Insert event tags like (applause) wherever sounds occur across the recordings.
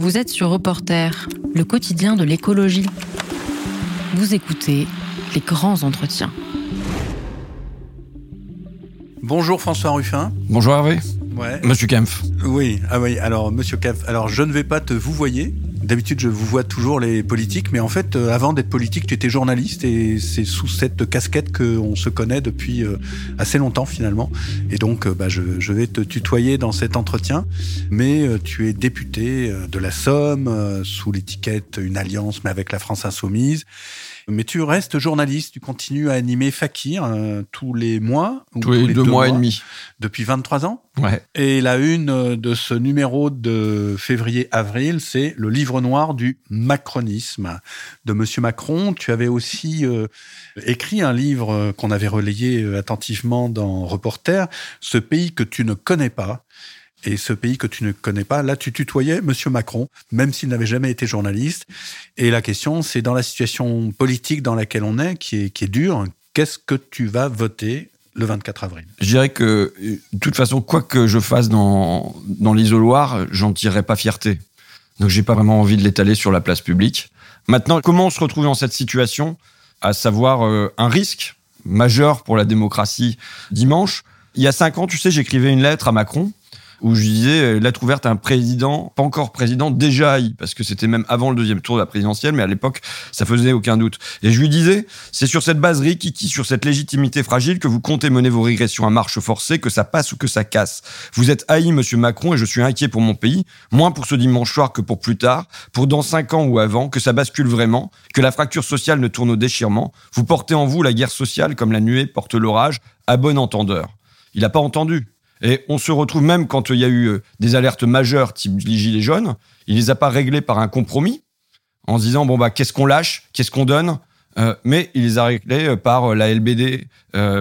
Vous êtes sur Reporter, le quotidien de l'écologie. Vous écoutez les grands entretiens. Bonjour François Ruffin. Bonjour Hervé. Ouais. Monsieur Kempf. Oui, ah oui, alors Monsieur Kempf, alors je ne vais pas te vous voyer. D'habitude, je vous vois toujours les politiques, mais en fait, euh, avant d'être politique, tu étais journaliste et c'est sous cette casquette qu'on se connaît depuis euh, assez longtemps finalement. Et donc, euh, bah, je, je, vais te tutoyer dans cet entretien. Mais tu es député de la Somme sous l'étiquette Une Alliance, mais avec la France Insoumise. Mais tu restes journaliste, tu continues à animer Fakir euh, tous les mois. Tous, les, deux, mois, et demi. Depuis 23 ans Ouais. Et la une de ce numéro de février-avril, c'est le livre noir du macronisme de Monsieur Macron. Tu avais aussi euh, écrit un livre qu'on avait relayé euh, attentivement dans Reporter, Ce pays que tu ne connais pas et ce pays que tu ne connais pas. Là, tu tutoyais Monsieur Macron, même s'il n'avait jamais été journaliste. Et la question, c'est dans la situation politique dans laquelle on est, qui est, qui est dure, qu'est-ce que tu vas voter le 24 avril? Je dirais que, de toute façon, quoi que je fasse dans, dans l'isoloir, j'en tirerai pas fierté. Donc, j'ai pas vraiment envie de l'étaler sur la place publique. Maintenant, comment on se retrouve dans cette situation? À savoir euh, un risque majeur pour la démocratie dimanche. Il y a cinq ans, tu sais, j'écrivais une lettre à Macron où je disais euh, lettre ouverte à un président, pas encore président, déjà haï, parce que c'était même avant le deuxième tour de la présidentielle, mais à l'époque, ça faisait aucun doute. Et je lui disais, c'est sur cette base qui sur cette légitimité fragile, que vous comptez mener vos régressions à marche forcée, que ça passe ou que ça casse. Vous êtes haï, monsieur Macron, et je suis inquiet pour mon pays, moins pour ce dimanche soir que pour plus tard, pour dans cinq ans ou avant, que ça bascule vraiment, que la fracture sociale ne tourne au déchirement. Vous portez en vous la guerre sociale comme la nuée porte l'orage, à bon entendeur. Il n'a pas entendu. Et on se retrouve même quand il y a eu euh, des alertes majeures type les gilets jaunes, il les a pas réglées par un compromis en se disant bon bah qu'est-ce qu'on lâche, qu'est-ce qu'on donne, euh, mais il les a réglés euh, par la LBD,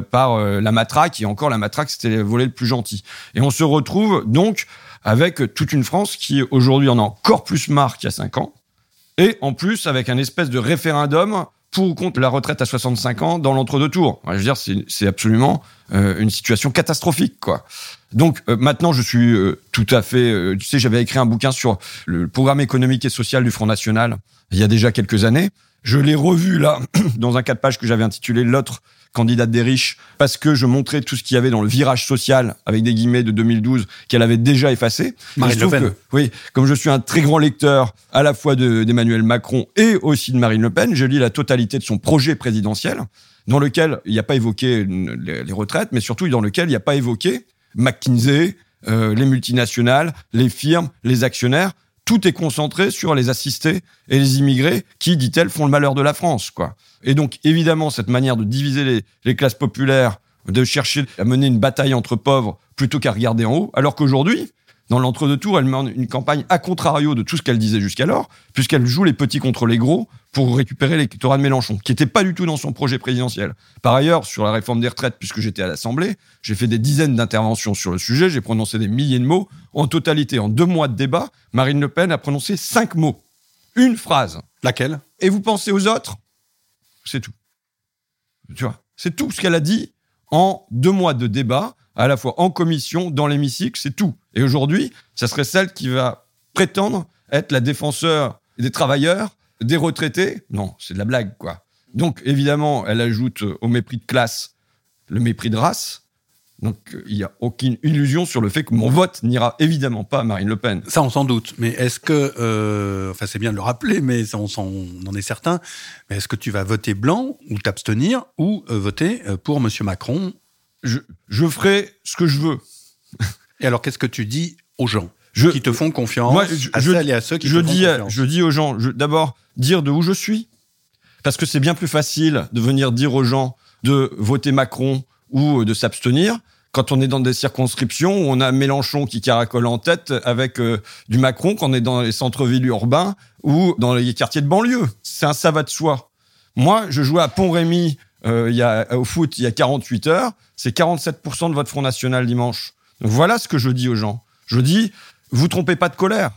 par la matraque et encore la matraque c'était le volet le plus gentil. Et on se retrouve donc avec toute une France qui aujourd'hui en a encore plus marre qu'il y a cinq ans et en plus avec un espèce de référendum pour ou contre la retraite à 65 ans dans l'entre-deux tours. Je veux dire, c'est absolument euh, une situation catastrophique, quoi. Donc euh, maintenant, je suis euh, tout à fait. tu sais, j'avais écrit un bouquin sur le programme économique et social du Front National il y a déjà quelques années. Je l'ai revu là (clears throat) dans un quatre pages que j'avais intitulé L'autre candidate des riches, parce que je montrais tout ce qu'il y avait dans le virage social, avec des guillemets de 2012, qu'elle avait déjà effacé. Marine Le Pen. oui, comme je suis un très grand lecteur à la fois d'Emmanuel Macron et aussi de Marine Le Pen, je lis la totalité de son projet présidentiel, dans lequel il n'y a pas évoqué les, retraites, mais surtout dans lequel il n'y a pas évoqué McKinsey, euh, les multinationales, les firmes, les actionnaires, tout est concentré sur les assistés et les immigrés qui, dit-elle, font le malheur de la France, quoi. Et donc, évidemment, cette manière de diviser les, classes populaires, de chercher à mener une bataille entre pauvres plutôt qu'à regarder en haut, alors qu'aujourd'hui, dans l'entre-deux tours, elle mène une campagne à contrario de tout ce qu'elle disait jusqu'alors, puisqu'elle joue les petits contre les gros pour récupérer l'électorat de Mélenchon, qui n'était pas du tout dans son projet présidentiel. Par ailleurs, sur la réforme des retraites, puisque j'étais à l'Assemblée, j'ai fait des dizaines d'interventions sur le sujet, j'ai prononcé des milliers de mots. En totalité, en deux mois de débat, Marine Le Pen a prononcé cinq mots. Une phrase. Laquelle? Et vous pensez aux autres? C'est tout. Tu vois C'est tout ce qu'elle a dit en deux mois de débat à la fois en commission, dans l'hémicycle, c'est tout. Et aujourd'hui, ça serait celle qui va prétendre être la défenseur des travailleurs, des retraités. Non, c'est de la blague, quoi. Donc, évidemment, elle ajoute au mépris de classe le mépris de race. Donc, il n'y a aucune illusion sur le fait que mon vote n'ira évidemment pas à Marine Le Pen. Ça, on s'en doute. Mais est-ce que, euh, enfin, c'est bien de le rappeler, mais on, en est certain. Mais est-ce que tu vas voter blanc ou t'abstenir ou euh, voter euh, pour Monsieur Macron je, ferai ce que je veux. Et alors, qu'est-ce que tu dis aux gens qui te font confiance moi, je, à celles et à ceux qui te dis, font confiance Je dis aux gens, d'abord, dire de où je suis. Parce que c'est bien plus facile de venir dire aux gens de voter Macron ou de s'abstenir quand on est dans des circonscriptions où on a Mélenchon qui caracole en tête avec euh, du Macron, quand on est dans les centres-villes urbains ou dans les quartiers de banlieue. C'est un savate de soi. Moi, je jouais à Pont-Rémy il y a, au foot il y a 48 heures, c'est 47% de votre Front National dimanche. voilà ce que je dis aux gens. Je dis, vous trompez pas de colère.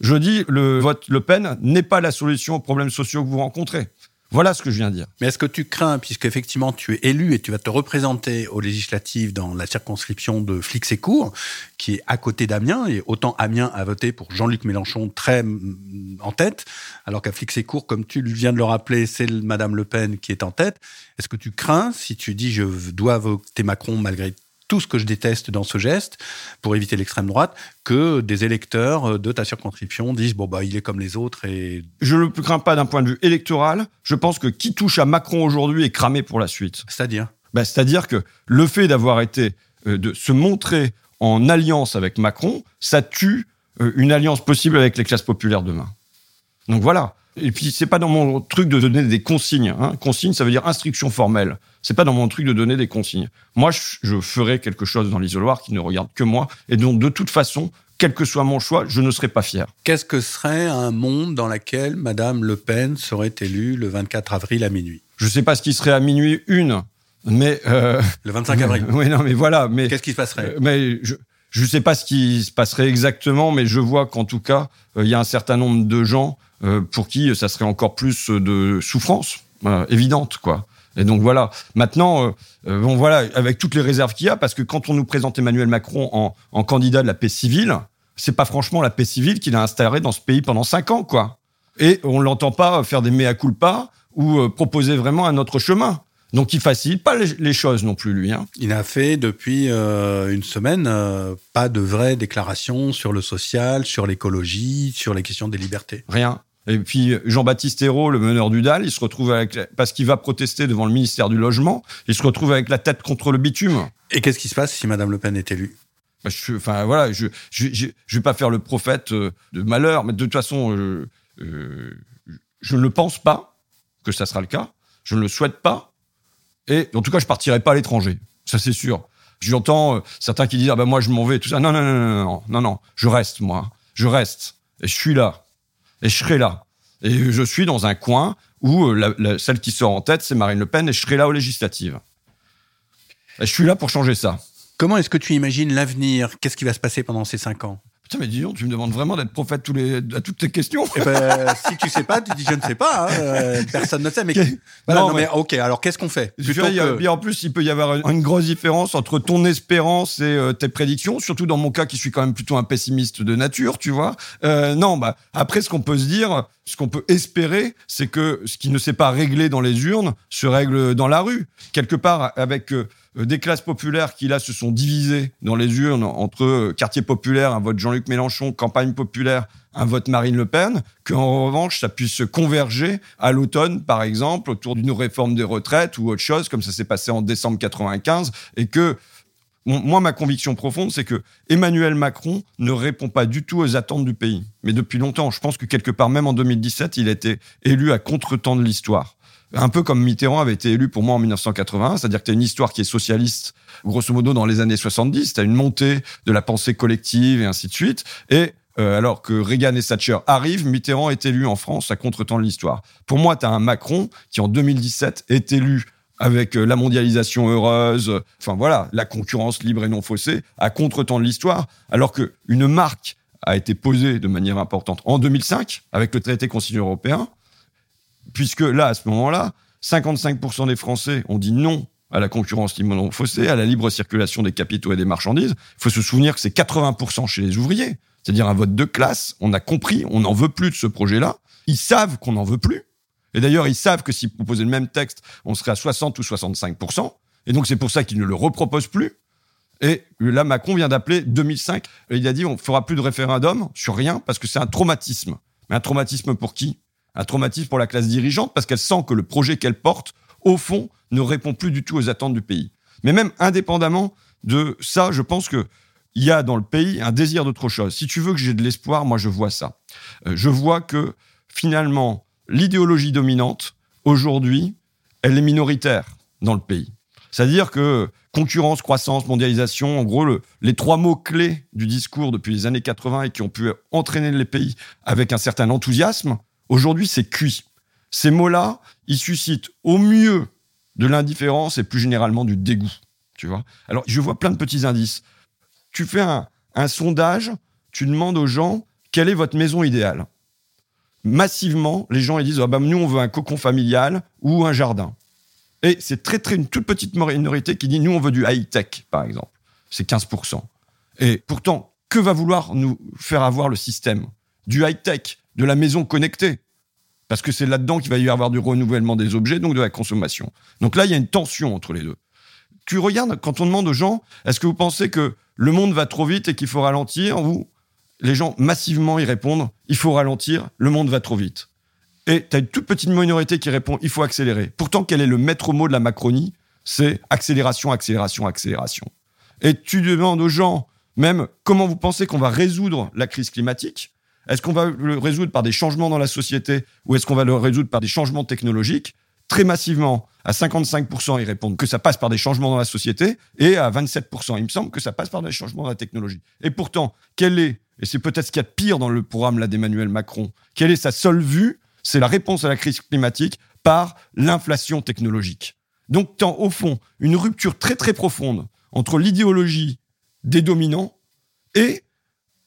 Je dis, le vote Le Pen n'est pas la solution aux problèmes sociaux que vous rencontrez. Voilà ce que je viens de dire. Mais est-ce que tu crains, puisque effectivement tu es élu et tu vas te représenter aux législatives dans la circonscription de Flix-et-Court, qui est à côté d'Amiens, et autant Amiens a voté pour Jean-Luc Mélenchon très mm, en tête, alors qu'à Flix-et-Court, comme tu viens de le rappeler, c'est Madame Le Pen qui est en tête. Est-ce que tu crains, si tu dis je dois voter Macron malgré tout ce que je déteste dans ce geste, pour éviter l'extrême droite, que des électeurs de ta circonscription disent bon bah il est comme les autres et je ne le crains pas d'un point de vue électoral. Je pense que qui touche à Macron aujourd'hui est cramé pour la suite. C'est-à-dire ben, c'est-à-dire que le fait d'avoir été euh, de se montrer en alliance avec Macron, ça tue euh, une alliance possible avec les classes populaires demain. Donc voilà. Et puis c'est pas dans mon truc de donner des consignes. Hein. Consigne, ça veut dire instruction formelle. C'est pas dans mon truc de donner des consignes. Moi, je, ferai quelque chose dans l'isoloir qui ne regarde que moi, et donc de toute façon, quel que soit mon choix, je ne serai pas fier. Qu'est-ce que serait un monde dans lequel Madame Le Pen serait élue le 24 avril à minuit? Je ne sais pas ce qui serait à minuit une, mais euh, le 25 avril. (laughs) oui, non, mais voilà. Mais qu'est-ce qui se passerait? Euh, Mais je je ne sais pas ce qui se passerait exactement, mais je vois qu'en tout cas, euh, il y a un certain nombre de gens pour qui ça serait encore plus de souffrance évidente, quoi. Et donc voilà. Maintenant, euh, euh, bon voilà, avec toutes les réserves qu'il y a, parce que quand on nous présente Emmanuel Macron en, candidat de la paix civile, c'est pas franchement la paix civile qu'il a installée dans ce pays pendant cinq ans, quoi. Et on l'entend pas faire des mea culpa ou euh, proposer vraiment un autre chemin. Donc il facilite pas les, choses non plus, lui. Hein. Il n'a fait depuis une semaine pas de vraies déclarations sur le social, sur l'écologie, sur les questions des libertés. Rien. Et puis Jean-Baptiste Hérault, le meneur du DAL, il se retrouve avec parce qu'il va protester devant le ministère du Logement, il se retrouve avec la tête contre le bitume. Et qu'est-ce qui se passe si Madame Le Pen est élue? Bah, je, Enfin voilà, je, je, je, vais pas faire le prophète euh, de malheur, mais de toute façon, euh, euh, je ne pense pas que ça sera le cas. Je ne le souhaite pas. Et en tout cas, je partirai pas à l'étranger. Ça c'est sûr. J'entends certains qui disent ah ben moi je m'en vais tout ça. Non non non non non non non, je reste moi. Je reste et je suis là et je serai là. Et je suis dans un coin où euh, celle qui sort en tête, c'est Marine Le Pen, et je serai là aux législatives. Et je suis là pour changer ça. Comment est-ce que tu imagines l'avenir? Qu'est-ce qui va se passer pendant ces cinq ans? Putain, mais dis donc, tu me demandes vraiment d'être prophète tous les, à toutes tes questions. Eh ben, (laughs) si tu sais pas, tu dis je ne sais pas. Hein, euh, personne ne sait. Mais, non, mais... ok. Alors qu'est-ce qu'on fait? Que... En plus, il peut y avoir une, grosse différence entre ton espérance et euh, tes prédictions. Surtout dans mon cas, qui suis quand même plutôt un pessimiste de nature, tu vois. Euh, non, bah après, ce qu'on peut se dire, ce qu'on peut espérer, c'est que ce qui ne s'est pas réglé dans les urnes se règle dans la rue. Quelque part, avec euh, des classes populaires qui là se sont divisées dans les urnes entre euh, quartier populaire, un vote Jean-Luc Mélenchon, campagne populaire, un vote Marine Le Pen, qu'en revanche ça puisse converger à l'automne, par exemple, autour d'une réforme des retraites ou autre chose, comme ça s'est passé en décembre 95, et que moi, ma conviction profonde, c'est que Emmanuel Macron ne répond pas du tout aux attentes du pays. Mais depuis longtemps, je pense que quelque part, même en 2017, il a été élu à contre-temps de l'histoire un peu comme Mitterrand avait été élu pour moi en 1980, c'est-à-dire que tu as une histoire qui est socialiste, grosso modo dans les années 70, tu as une montée de la pensée collective et ainsi de suite, et euh, alors que Reagan et Thatcher arrivent, Mitterrand est élu en France à contre-temps de l'histoire. Pour moi, tu as un Macron qui en 2017 est élu avec euh, la mondialisation heureuse, enfin voilà, la concurrence libre et non faussée, à contre-temps de l'histoire, alors que une marque a été posée de manière importante en 2005 avec le traité constitutionnel européen, puisque là, à ce moment-là, 55% des Français ont dit non à la concurrence libre faussée, à la libre circulation des capitaux et des marchandises. Il faut se souvenir que c'est 80% chez les ouvriers, c'est-à-dire un vote de classe. On a compris, on n'en veut plus de ce projet-là. Ils savent qu'on n'en veut plus. Et d'ailleurs, ils savent que s'ils proposaient le même texte, on serait à 60 ou 65%. Et donc, c'est pour ça qu'ils ne le reproposent plus. Et là, Macron vient d'appeler 2005. il a dit, on fera plus de référendum sur rien parce que c'est un traumatisme. Mais un traumatisme pour qui? Un traumatisme pour la classe dirigeante parce qu'elle sent que le projet qu'elle porte, au fond, ne répond plus du tout aux attentes du pays. Mais même indépendamment de ça, je pense que il y a dans le pays un désir d'autre chose. Si tu veux que j'ai de l'espoir, moi je vois ça. Euh, je vois que finalement, l'idéologie dominante, aujourd'hui, elle est minoritaire dans le pays. C'est-à-dire que concurrence, croissance, mondialisation, en gros, les trois mots clés du discours depuis les années 80 et qui ont pu entraîner les pays avec un certain enthousiasme, Aujourd'hui, c'est cuit. Ces mots-là, ils suscitent au mieux de l'indifférence et plus généralement du dégoût. Tu vois Alors, je vois plein de petits indices. Tu fais un, sondage, tu demandes aux gens quelle est votre maison idéale? massivement, les gens ils disent ah bah, nous on veut un cocon familial ou un jardin. Et c'est très très une toute petite minorité qui dit nous on veut du high tech par exemple. C'est 15%. Et pourtant, que va vouloir nous faire avoir le système? Du high tech, de la maison connectée. Parce que c'est là-dedans qu'il va y avoir du renouvellement des objets, donc de la consommation. Donc là, il y a une tension entre les deux. Tu regardes, quand on demande aux gens, est-ce que vous pensez que le monde va trop vite et qu'il faut ralentir Ou les gens massivement y répondent, il faut ralentir, le monde va trop vite. Et tu as une toute petite minorité qui répond, il faut accélérer. Pourtant, quel est le maître mot de la Macronie? C'est accélération, accélération, accélération. Et tu demandes aux gens, même, comment vous pensez qu'on va résoudre la crise climatique? Est-ce qu'on va le résoudre par des changements dans la société ou est-ce qu'on va le résoudre par des changements technologiques? Très massivement, à 55%, ils répondent que ça passe par des changements dans la société et à 27%, il me semble que ça passe par des changements dans la technologie. Et pourtant, quelle est et c'est peut-être ce qu'il y a de pire dans le programme d'Emmanuel Macron. Quelle est sa seule vue? C'est la réponse à la crise climatique par l'inflation technologique. Donc, tant au fond une rupture très très profonde entre l'idéologie des dominants et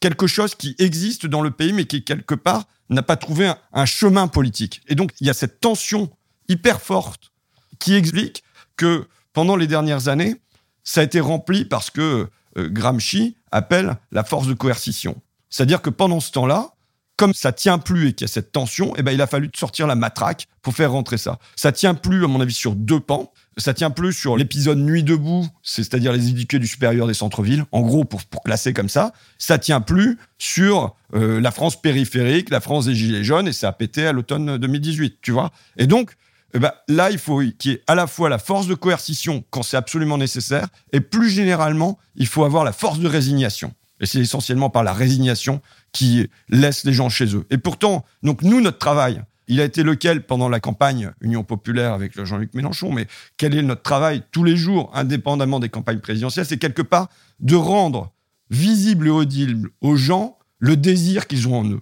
quelque chose qui existe dans le pays, mais qui quelque part n'a pas trouvé un, chemin politique. Et donc, il y a cette tension hyper forte qui explique que pendant les dernières années, ça a été rempli parce que euh, Gramsci appelle la force de coercition. C'est-à-dire que pendant ce temps-là, comme ça tient plus et qu'il y a cette tension, eh ben, il a fallu sortir la matraque pour faire rentrer ça. Ça tient plus, à mon avis, sur deux pans. Ça tient plus sur l'épisode Nuit debout, c'est-à-dire les éduqués du supérieur des centres-villes, en gros, pour, pour classer comme ça. Ça tient plus sur euh, la France périphérique, la France des Gilets jaunes, et ça a pété à l'automne 2018, tu vois. Et donc, eh ben, là, il faut qu'il y ait à la fois la force de coercition quand c'est absolument nécessaire, et plus généralement, il faut avoir la force de résignation. Et c'est essentiellement par la résignation qui laisse les gens chez eux. Et pourtant, donc nous, notre travail, il a été lequel pendant la campagne Union populaire avec Jean-Luc Mélenchon, mais quel est notre travail tous les jours, indépendamment des campagnes présidentielles C'est quelque part de rendre visible et audible aux gens le désir qu'ils ont en eux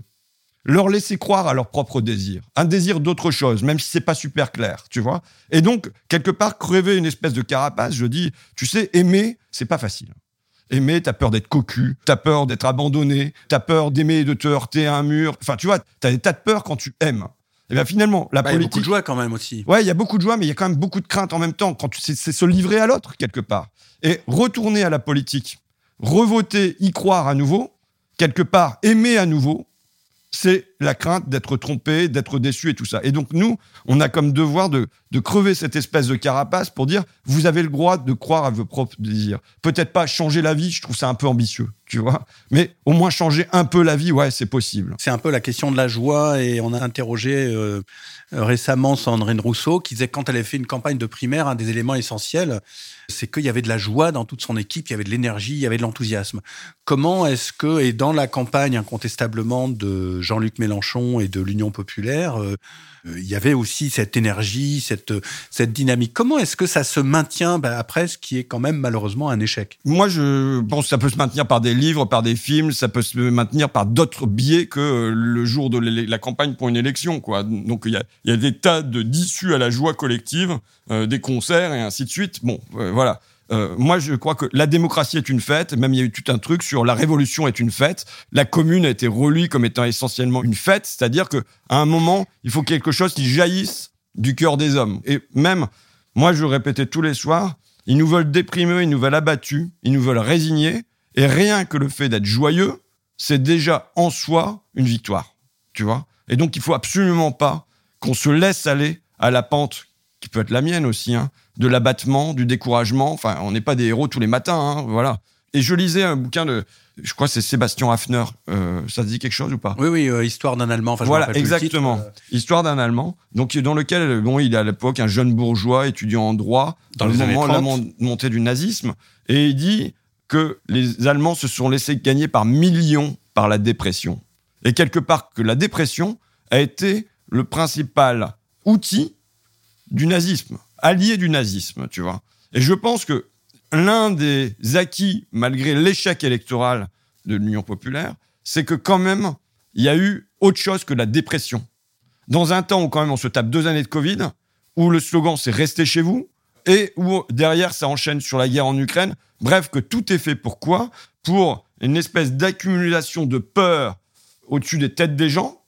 leur laisser croire à leur propre désir, un désir d'autre chose, même si c'est pas super clair, tu vois. Et donc quelque part crever une espèce de carapace. Je dis, tu sais, aimer, c'est pas facile. Aimer, t'as peur d'être cocu, t'as peur d'être abandonné, t'as peur d'aimer et de te heurter à un mur. Enfin, tu vois, t'as des tas de peurs quand tu aimes. Et bien finalement, la politique. Il y a beaucoup de joie quand même aussi. Ouais, il y a beaucoup de joie, mais il y a quand même beaucoup de crainte en même temps. Quand tu c'est se livrer à l'autre quelque part et retourner à la politique, revoter, y croire à nouveau, quelque part aimer à nouveau, c'est la crainte d'être trompé, d'être déçu et tout ça. Et donc nous, on a comme devoir de, crever cette espèce de carapace pour dire, vous avez le droit de croire à vos propres désirs. Peut-être pas changer la vie, je trouve ça un peu ambitieux, tu vois. Mais au moins changer un peu la vie, ouais, c'est possible. C'est un peu la question de la joie et on a interrogé euh, récemment Sandrine Rousseau qui disait quand elle avait fait une campagne de primaire, un des éléments essentiels, c'est qu'il y avait de la joie dans toute son équipe, il y avait de l'énergie, il y avait de l'enthousiasme. Comment est-ce que, et dans la campagne incontestablement de Jean-Luc Mélenchon et de l'Union populaire, euh, il y avait aussi cette énergie, cette, cette dynamique. Comment est-ce que ça se maintient bah, après ce qui est quand même malheureusement un échec? Moi, je pense que ça peut se maintenir par des livres, par des films, ça peut se maintenir par d'autres biais que euh, le jour de la campagne pour une élection. Quoi. Donc il y a, y a, des tas de d'issues à la joie collective, euh, des concerts et ainsi de suite. Bon, voilà. Euh, moi, je crois que la démocratie est une fête. Même il y a eu tout un truc sur la révolution est une fête. La commune a été relue comme étant essentiellement une fête, c'est-à-dire que à un moment, il faut quelque chose qui jaillisse du cœur des hommes. Et même, moi, je répétais tous les soirs, ils nous veulent déprimer, ils nous veulent abattus, ils nous veulent résignés. Et rien que le fait d'être joyeux, c'est déjà en soi une victoire. Tu vois Et donc, il faut absolument pas qu'on se laisse aller à la pente qui peut être la mienne aussi, hein, de l'abattement, du découragement. Enfin, on n'est pas des héros tous les matins, hein, voilà. Et je lisais un bouquin de, je crois que c'est Sébastien Hafner. Euh, ça te dit quelque chose ou pas? Oui, oui, euh, Histoire d'un Allemand. Enfin, voilà, exactement. Euh. Histoire d'un Allemand. Donc, dans lequel, bon, il est à l'époque un jeune bourgeois étudiant en droit, dans, le moment de la montée du nazisme, et il dit que les Allemands se sont laissés gagner par millions par la dépression. Et quelque part que la dépression a été le principal outil du nazisme, allié du nazisme, tu vois. Et je pense que l'un des acquis, malgré l'échec électoral de l'Union populaire, c'est que quand même, il y a eu autre chose que la dépression. Dans un temps où quand même on se tape deux années de Covid, où le slogan c'est rester chez vous, et où derrière ça enchaîne sur la guerre en Ukraine. Bref, que tout est fait pour quoi? Pour une espèce d'accumulation de peur au-dessus des têtes des gens,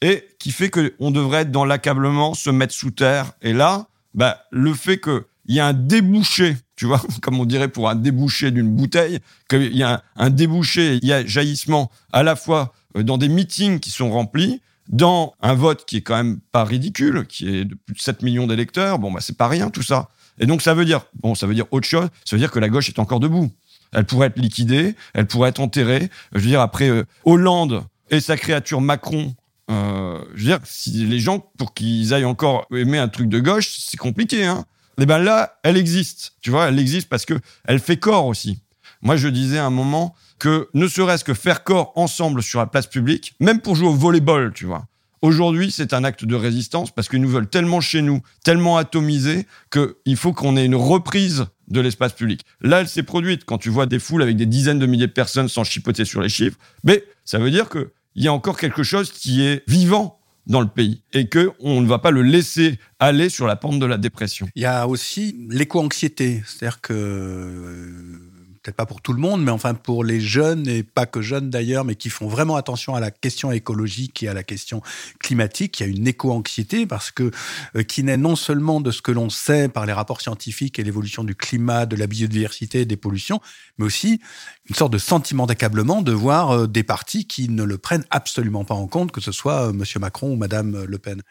et qui fait qu'on devrait être dans l'accablement, se mettre sous terre. Et là, bah, le fait qu'il y a un débouché, tu vois, (laughs) comme on dirait pour un débouché d'une bouteille, qu'il y a un, débouché, il y a jaillissement à la fois euh, dans des meetings qui sont remplis, dans un vote qui est quand même pas ridicule, qui est de plus de 7 millions d'électeurs, bon, bah, c'est pas rien tout ça. Et donc ça veut dire, bon, ça veut dire autre chose, ça veut dire que la gauche est encore debout. Elle pourrait être liquidée, elle pourrait être enterrée. Je veux dire, après euh, Hollande et sa créature Macron, euh, je veux dire, si les gens, pour qu'ils aillent encore aimer un truc de gauche, c'est compliqué. Hein. Et eh ben là, elle existe. Tu vois, elle existe parce que elle fait corps aussi. Moi, je disais à un moment que ne serait-ce que faire corps ensemble sur la place publique, même pour jouer au volleyball, tu vois. Aujourd'hui, c'est un acte de résistance parce qu'ils nous veulent tellement chez nous, tellement atomisés, qu'il faut qu'on ait une reprise de l'espace public. Là, elle s'est produite quand tu vois des foules avec des dizaines de milliers de personnes sans chipoter sur les chiffres. Mais ça veut dire qu'il y a encore quelque chose qui est vivant dans le pays et que on ne va pas le laisser aller sur la pente de la dépression. Il y a aussi l'éco-anxiété, c'est-à-dire que peut-être pas pour tout le monde, mais enfin pour les jeunes, et pas que jeunes d'ailleurs, mais qui font vraiment attention à la question écologique et à la question climatique, il y a une éco-anxiété parce que euh, qui naît non seulement de ce que l'on sait par les rapports scientifiques et l'évolution du climat, de la biodiversité et des pollutions, mais aussi une sorte de sentiment d'accablement de voir euh, des partis qui ne le prennent absolument pas en compte, que ce soit euh, Monsieur Macron ou Madame Le Pen.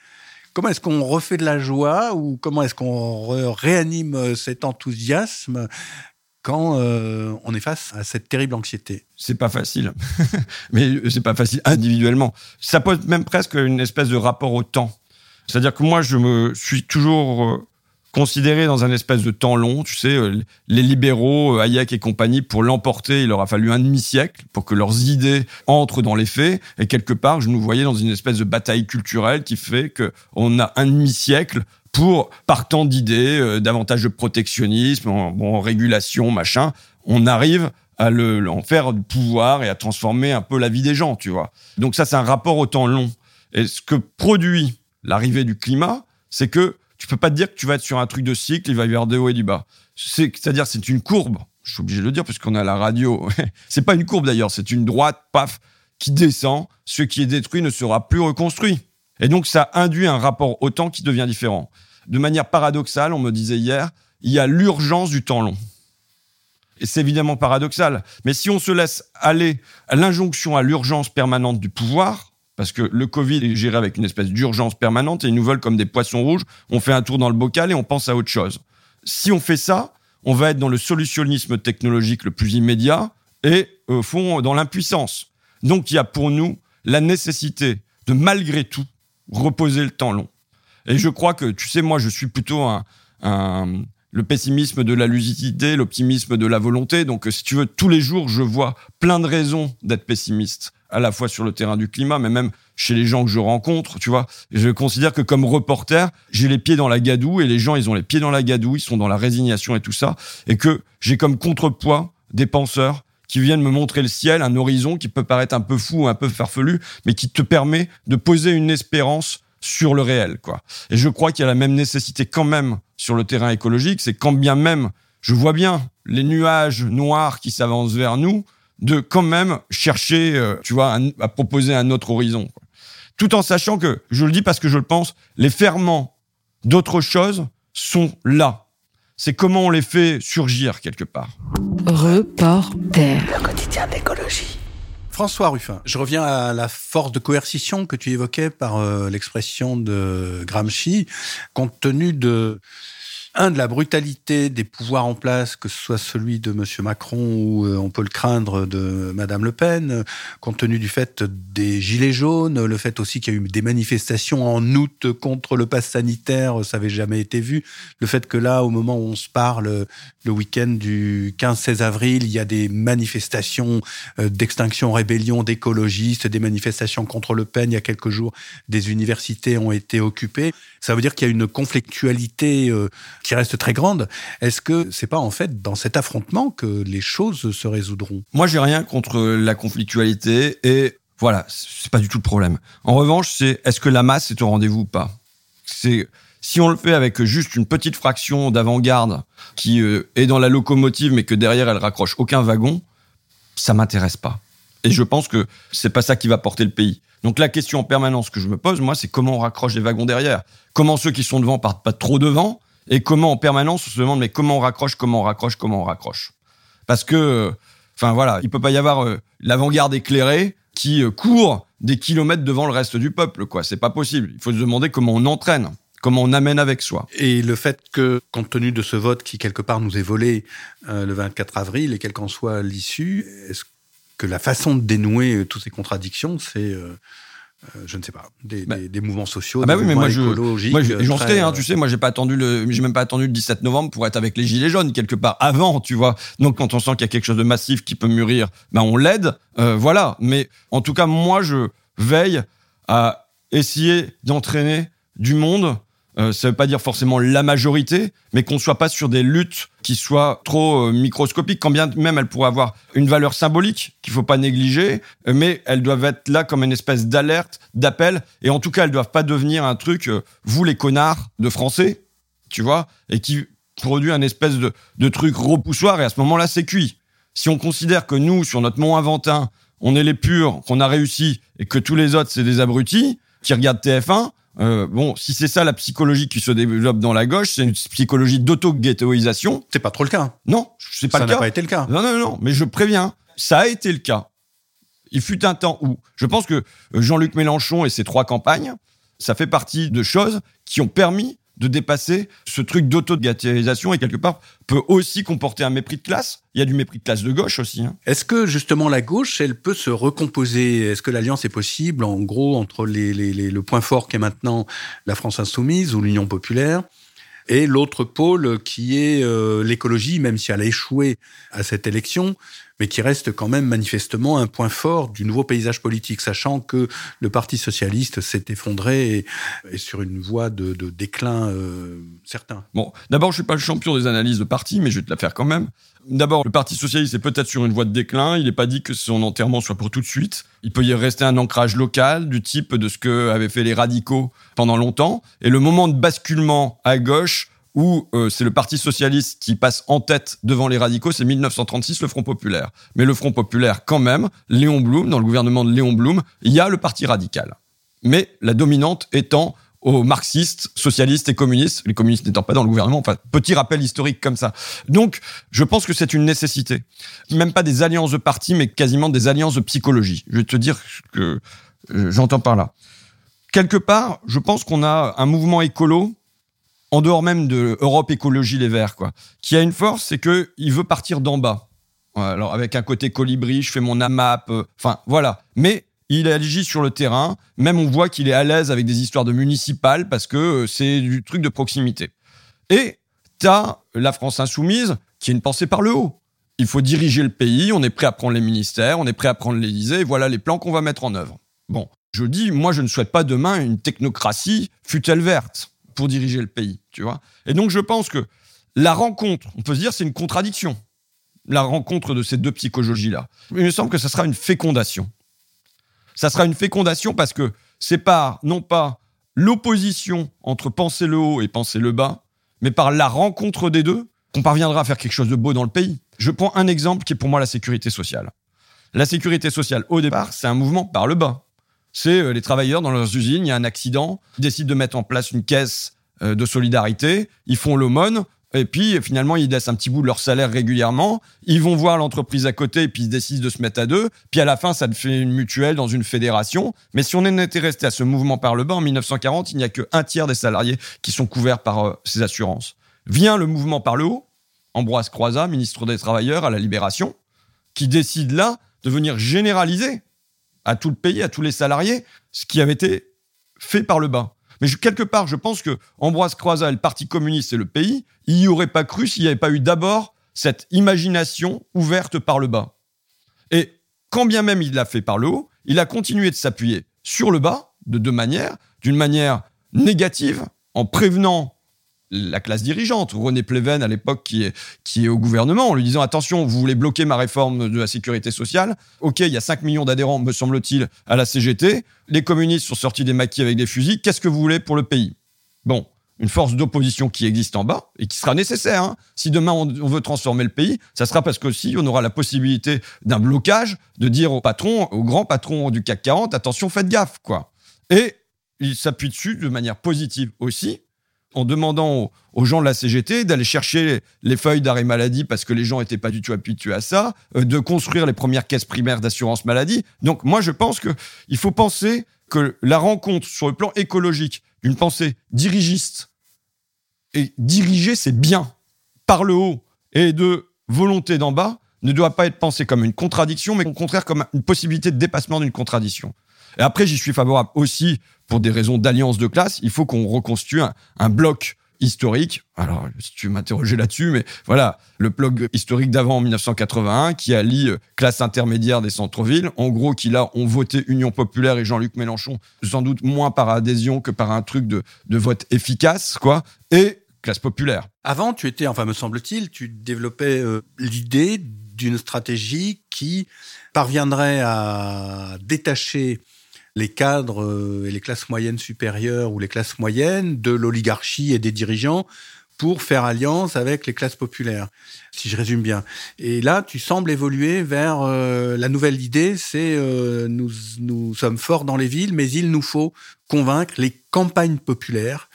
Comment est-ce qu'on refait de la joie ou comment est-ce qu'on réanime cet enthousiasme quand euh, on est face à cette terrible anxiété C'est pas facile, (laughs) mais c'est pas facile individuellement. Ça pose même presque une espèce de rapport au temps. C'est-à-dire que moi, je me suis toujours euh, considéré dans un espèce de temps long. Tu sais, euh, les libéraux, Hayek et compagnie, pour l'emporter, il leur a fallu un demi-siècle pour que leurs idées entrent dans les faits. Et quelque part, je nous voyais dans une espèce de bataille culturelle qui fait que on a un demi-siècle pour, partant d'idées, euh, davantage de protectionnisme, en, régulation, machin, on arrive à le, en faire du pouvoir et à transformer un peu la vie des gens, tu vois. Donc ça, c'est un rapport au temps long. Et ce que produit l'arrivée du climat, c'est que tu peux pas te dire que tu vas être sur un truc de cycle, il va y avoir des hauts et du bas. C'est-à-dire, c'est une courbe. Je suis obligé de le dire puisqu'on à la radio. (laughs) c'est pas une courbe d'ailleurs, c'est une droite, paf, qui descend. Ce qui est détruit ne sera plus reconstruit. Et donc, ça induit un rapport au temps qui devient différent. De manière paradoxale, on me disait hier, il y a l'urgence du temps long. Et c'est évidemment paradoxal. Mais si on se laisse aller à l'injonction à l'urgence permanente du pouvoir, parce que le Covid est géré avec une espèce d'urgence permanente et ils nous veulent comme des poissons rouges, on fait un tour dans le bocal et on pense à autre chose. Si on fait ça, on va être dans le solutionnisme technologique le plus immédiat et au fond dans l'impuissance. Donc il y a pour nous la nécessité de malgré tout reposer le temps long. Et je crois que, tu sais, moi, je suis plutôt le pessimisme de la lucidité, l'optimisme de la volonté. Donc, si tu veux, tous les jours, je vois plein de raisons d'être pessimiste, à la fois sur le terrain du climat, mais même chez les gens que je rencontre, tu vois. Je considère que comme reporter, j'ai les pieds dans la gadoue et les gens, ils ont les pieds dans la gadoue, ils sont dans la résignation et tout ça, et que j'ai comme contrepoids des penseurs qui viennent me montrer le ciel, un horizon qui peut paraître un peu fou, un peu farfelu, mais qui te permet de poser une espérance sur le réel, quoi. Et je crois qu'il y a la même nécessité quand même sur le terrain écologique, c'est quand bien même je vois bien les nuages noirs qui s'avancent vers nous, de quand même chercher, euh, tu vois, à proposer un autre horizon. Tout en sachant que, je le dis parce que je le pense, les ferments d'autres choses sont là. C'est comment on les fait surgir quelque part. Reporter. Le quotidien d'écologie. François Ruffin, je reviens à la force de coercition que tu évoquais par euh, l'expression de Gramsci, compte tenu de un, de la brutalité des pouvoirs en place, que ce soit celui de M. Macron ou euh, on peut le craindre de Mme Le Pen, compte tenu du fait des gilets jaunes, le fait aussi qu'il y a eu des manifestations en août contre le pass sanitaire, ça n'avait jamais été vu, le fait que là, au moment où on se parle, le week-end du 15-16 avril, il y a des manifestations euh, d'extinction rébellion d'écologistes, des manifestations contre Le Pen, il y a quelques jours, des universités ont été occupées. Ça veut dire qu'il y a une conflictualité euh, qui reste très grande. Est-ce que c'est pas en fait dans cet affrontement que les choses se résoudront? Moi, j'ai rien contre la conflictualité et voilà, c'est pas du tout le problème. En revanche, c'est est-ce que la masse est au rendez-vous ou pas? C'est si on le fait avec juste une petite fraction d'avant-garde qui euh, est dans la locomotive mais que derrière elle raccroche aucun wagon, ça m'intéresse pas. Et je pense que c'est pas ça qui va porter le pays. Donc la question en permanence que je me pose, moi, c'est comment on raccroche les wagons derrière? Comment ceux qui sont devant partent pas trop devant? Et comment en permanence on se demande mais comment on raccroche, comment on raccroche, comment on raccroche? Parce que, enfin voilà, il peut pas y avoir euh, l'avant-garde éclairée qui euh, court des kilomètres devant le reste du peuple, quoi. C'est pas possible. Il faut se demander comment on entraîne comment on amène avec soi. Et le fait que, compte tenu de ce vote qui quelque part nous est volé euh, le 24 avril, et quelle qu'en soit l'issue, est-ce que la façon de dénouer toutes ces contradictions, c'est je ne sais pas, des, bah, mouvements sociaux, ah bah des mouvements écologiques. Moi, j'en sais, hein, tu sais, moi, j'ai pas attendu le, j'ai même pas attendu le 17 novembre pour être avec les gilets jaunes quelque part avant, tu vois. Donc, quand on sent qu'il y a quelque chose de massif qui peut mûrir, ben on l'aide, voilà. Mais en tout cas, moi, je veille à essayer d'entraîner du monde euh, ça ne veut pas dire forcément la majorité, mais qu'on ne soit pas sur des luttes qui soient trop euh, microscopiques, quand bien même elles pourraient avoir une valeur symbolique qu'il faut pas négliger, euh, mais elles doivent être là comme une espèce d'alerte, d'appel, et en tout cas elles doivent pas devenir un truc, vous les connards de français, tu vois, et qui produit un espèce de, de truc repoussoir, et à ce moment-là c'est cuit. Si on considère que nous, sur notre Mont Aventin, on est les purs, qu'on a réussi, et que tous les autres c'est des abrutis, qui regardent TF1, euh, bon, si c'est ça la psychologie qui se développe dans la gauche, c'est une psychologie d'auto-ghettoisation. C'est pas trop le cas. Non, c'est pas le cas. Ça n'a pas été le cas. Non, non, non, mais je préviens, ça a été le cas. Il fut un temps où, je pense que Jean-Luc Mélenchon et ses trois campagnes, ça fait partie de choses qui ont permis de dépasser ce truc d'auto-gâtérisation et quelque part peut aussi comporter un mépris de classe. Il y a du mépris de classe de gauche aussi. Hein. Est-ce que justement la gauche, elle peut se recomposer? Est-ce que l'alliance est possible en gros entre le point fort qui est maintenant la France insoumise ou l'Union populaire et l'autre pôle qui est euh, l'écologie, même si elle a échoué à cette élection, mais qui reste quand même manifestement un point fort du nouveau paysage politique, sachant que le Parti socialiste s'est effondré et est sur une voie de, déclin euh, certain. Bon, d'abord, je suis pas le champion des analyses de parti, mais je vais te la faire quand même. D'abord, le Parti socialiste est peut-être sur une voie de déclin. Il n'est pas dit que son enterrement soit pour tout de suite. Il peut y rester un ancrage local du type de ce que avaient fait les radicaux pendant longtemps. Et le moment de basculement à gauche où euh, c'est le Parti socialiste qui passe en tête devant les radicaux, c'est 1936, le Front populaire. Mais le Front populaire, quand même, Léon Blum, dans le gouvernement de Léon Blum, il y a le Parti radical. Mais la dominante étant aux marxistes, socialistes et communistes, les communistes n'étant pas dans le gouvernement, enfin, petit rappel historique comme ça. Donc, je pense que c'est une nécessité. Même pas des alliances de partis, mais quasiment des alliances de psychologie. Je vais te dire que euh, j'entends par là. Quelque part, je pense qu'on a un mouvement écolo en dehors même de Europe Écologie Les Verts, quoi, qui a une force, c'est que il veut partir d'en bas. Alors avec un côté colibri, je fais mon AMAP, euh, enfin voilà. Mais il agit sur le terrain. Même on voit qu'il est à l'aise avec des histoires de municipales parce que euh, c'est du truc de proximité. Et t'as la France insoumise qui est une pensée par le haut. Il faut diriger le pays, on est prêt à prendre les ministères, on est prêt à prendre l'Élysée, voilà les plans qu'on va mettre en œuvre. Bon, je dis, moi je ne souhaite pas demain une technocratie, fut-elle verte pour diriger le pays, tu vois. Et donc je pense que la rencontre, on peut se dire c'est une contradiction, la rencontre de ces deux psychologies-là. Il me semble que ça sera une fécondation. Ça sera une fécondation parce que c'est par, non pas l'opposition entre penser le haut et penser le bas, mais par la rencontre des deux qu'on parviendra à faire quelque chose de beau dans le pays. Je prends un exemple qui est pour moi la sécurité sociale. La sécurité sociale, au départ, c'est un mouvement par le bas c'est euh, les travailleurs dans leurs usines, il y a un accident, ils décident de mettre en place une caisse euh, de solidarité, ils font l'aumône, et puis finalement ils laissent un petit bout de leur salaire régulièrement, ils vont voir l'entreprise à côté, et puis ils décident de se mettre à deux, puis à la fin ça fait une mutuelle dans une fédération. Mais si on était resté à ce mouvement par le bas, en 1940, il n'y a qu'un tiers des salariés qui sont couverts par euh, ces assurances. Vient le mouvement par le haut, Ambroise Croizat, ministre des Travailleurs à la Libération, qui décide là de venir généraliser à tout le pays, à tous les salariés, ce qui avait été fait par le bas. Mais quelque part, je pense que Ambroise Croizat le Parti communiste et le pays, il n'y aurait pas cru s'il n'y avait pas eu d'abord cette imagination ouverte par le bas. Et quand bien même il l'a fait par le haut, il a continué de s'appuyer sur le bas de deux manières. D'une manière négative, en prévenant la classe dirigeante, René Pleven à l'époque qui est, qui est au gouvernement, en lui disant attention, vous voulez bloquer ma réforme de la sécurité sociale. Ok, il y a 5 millions d'adhérents, me semble-t-il, à la CGT. Les communistes sont sortis des maquis avec des fusils. Qu'est-ce que vous voulez pour le pays? Bon, une force d'opposition qui existe en bas et qui sera nécessaire. Hein. Si demain on, veut transformer le pays, ça sera parce qu'aussi on aura la possibilité d'un blocage, de dire au patron, au grand patron du CAC 40, attention, faites gaffe, quoi. Et il s'appuie dessus de manière positive aussi, en demandant aux, gens de la CGT d'aller chercher les feuilles d'arrêt maladie parce que les gens n'étaient pas du tout habitués à ça, euh, de construire les premières caisses primaires d'assurance maladie. Donc moi, je pense qu'il faut penser que la rencontre sur le plan écologique d'une pensée dirigiste, et diriger, c'est bien, par le haut, et de volonté d'en bas, ne doit pas être pensée comme une contradiction, mais au contraire comme une possibilité de dépassement d'une contradiction. Et après, j'y suis favorable aussi pour des raisons d'alliance de classe. Il faut qu'on reconstitue un, bloc historique. Alors, si tu m'interrogeais là-dessus, mais voilà, le bloc historique d'avant 1981 qui allie euh, classe intermédiaire des centres-villes. En gros, qui là ont voté Union populaire et Jean-Luc Mélenchon, sans doute moins par adhésion que par un truc de, vote efficace, quoi. Et classe populaire. Avant, tu étais, enfin me semble-t-il, tu développais euh, l'idée d'une stratégie qui parviendrait à détacher les cadres euh, et les classes moyennes supérieures ou les classes moyennes de l'oligarchie et des dirigeants pour faire alliance avec les classes populaires, si je résume bien. Et là, tu sembles évoluer vers euh, la nouvelle idée, c'est euh, nous, nous sommes forts dans les villes, mais il nous faut convaincre les campagnes populaires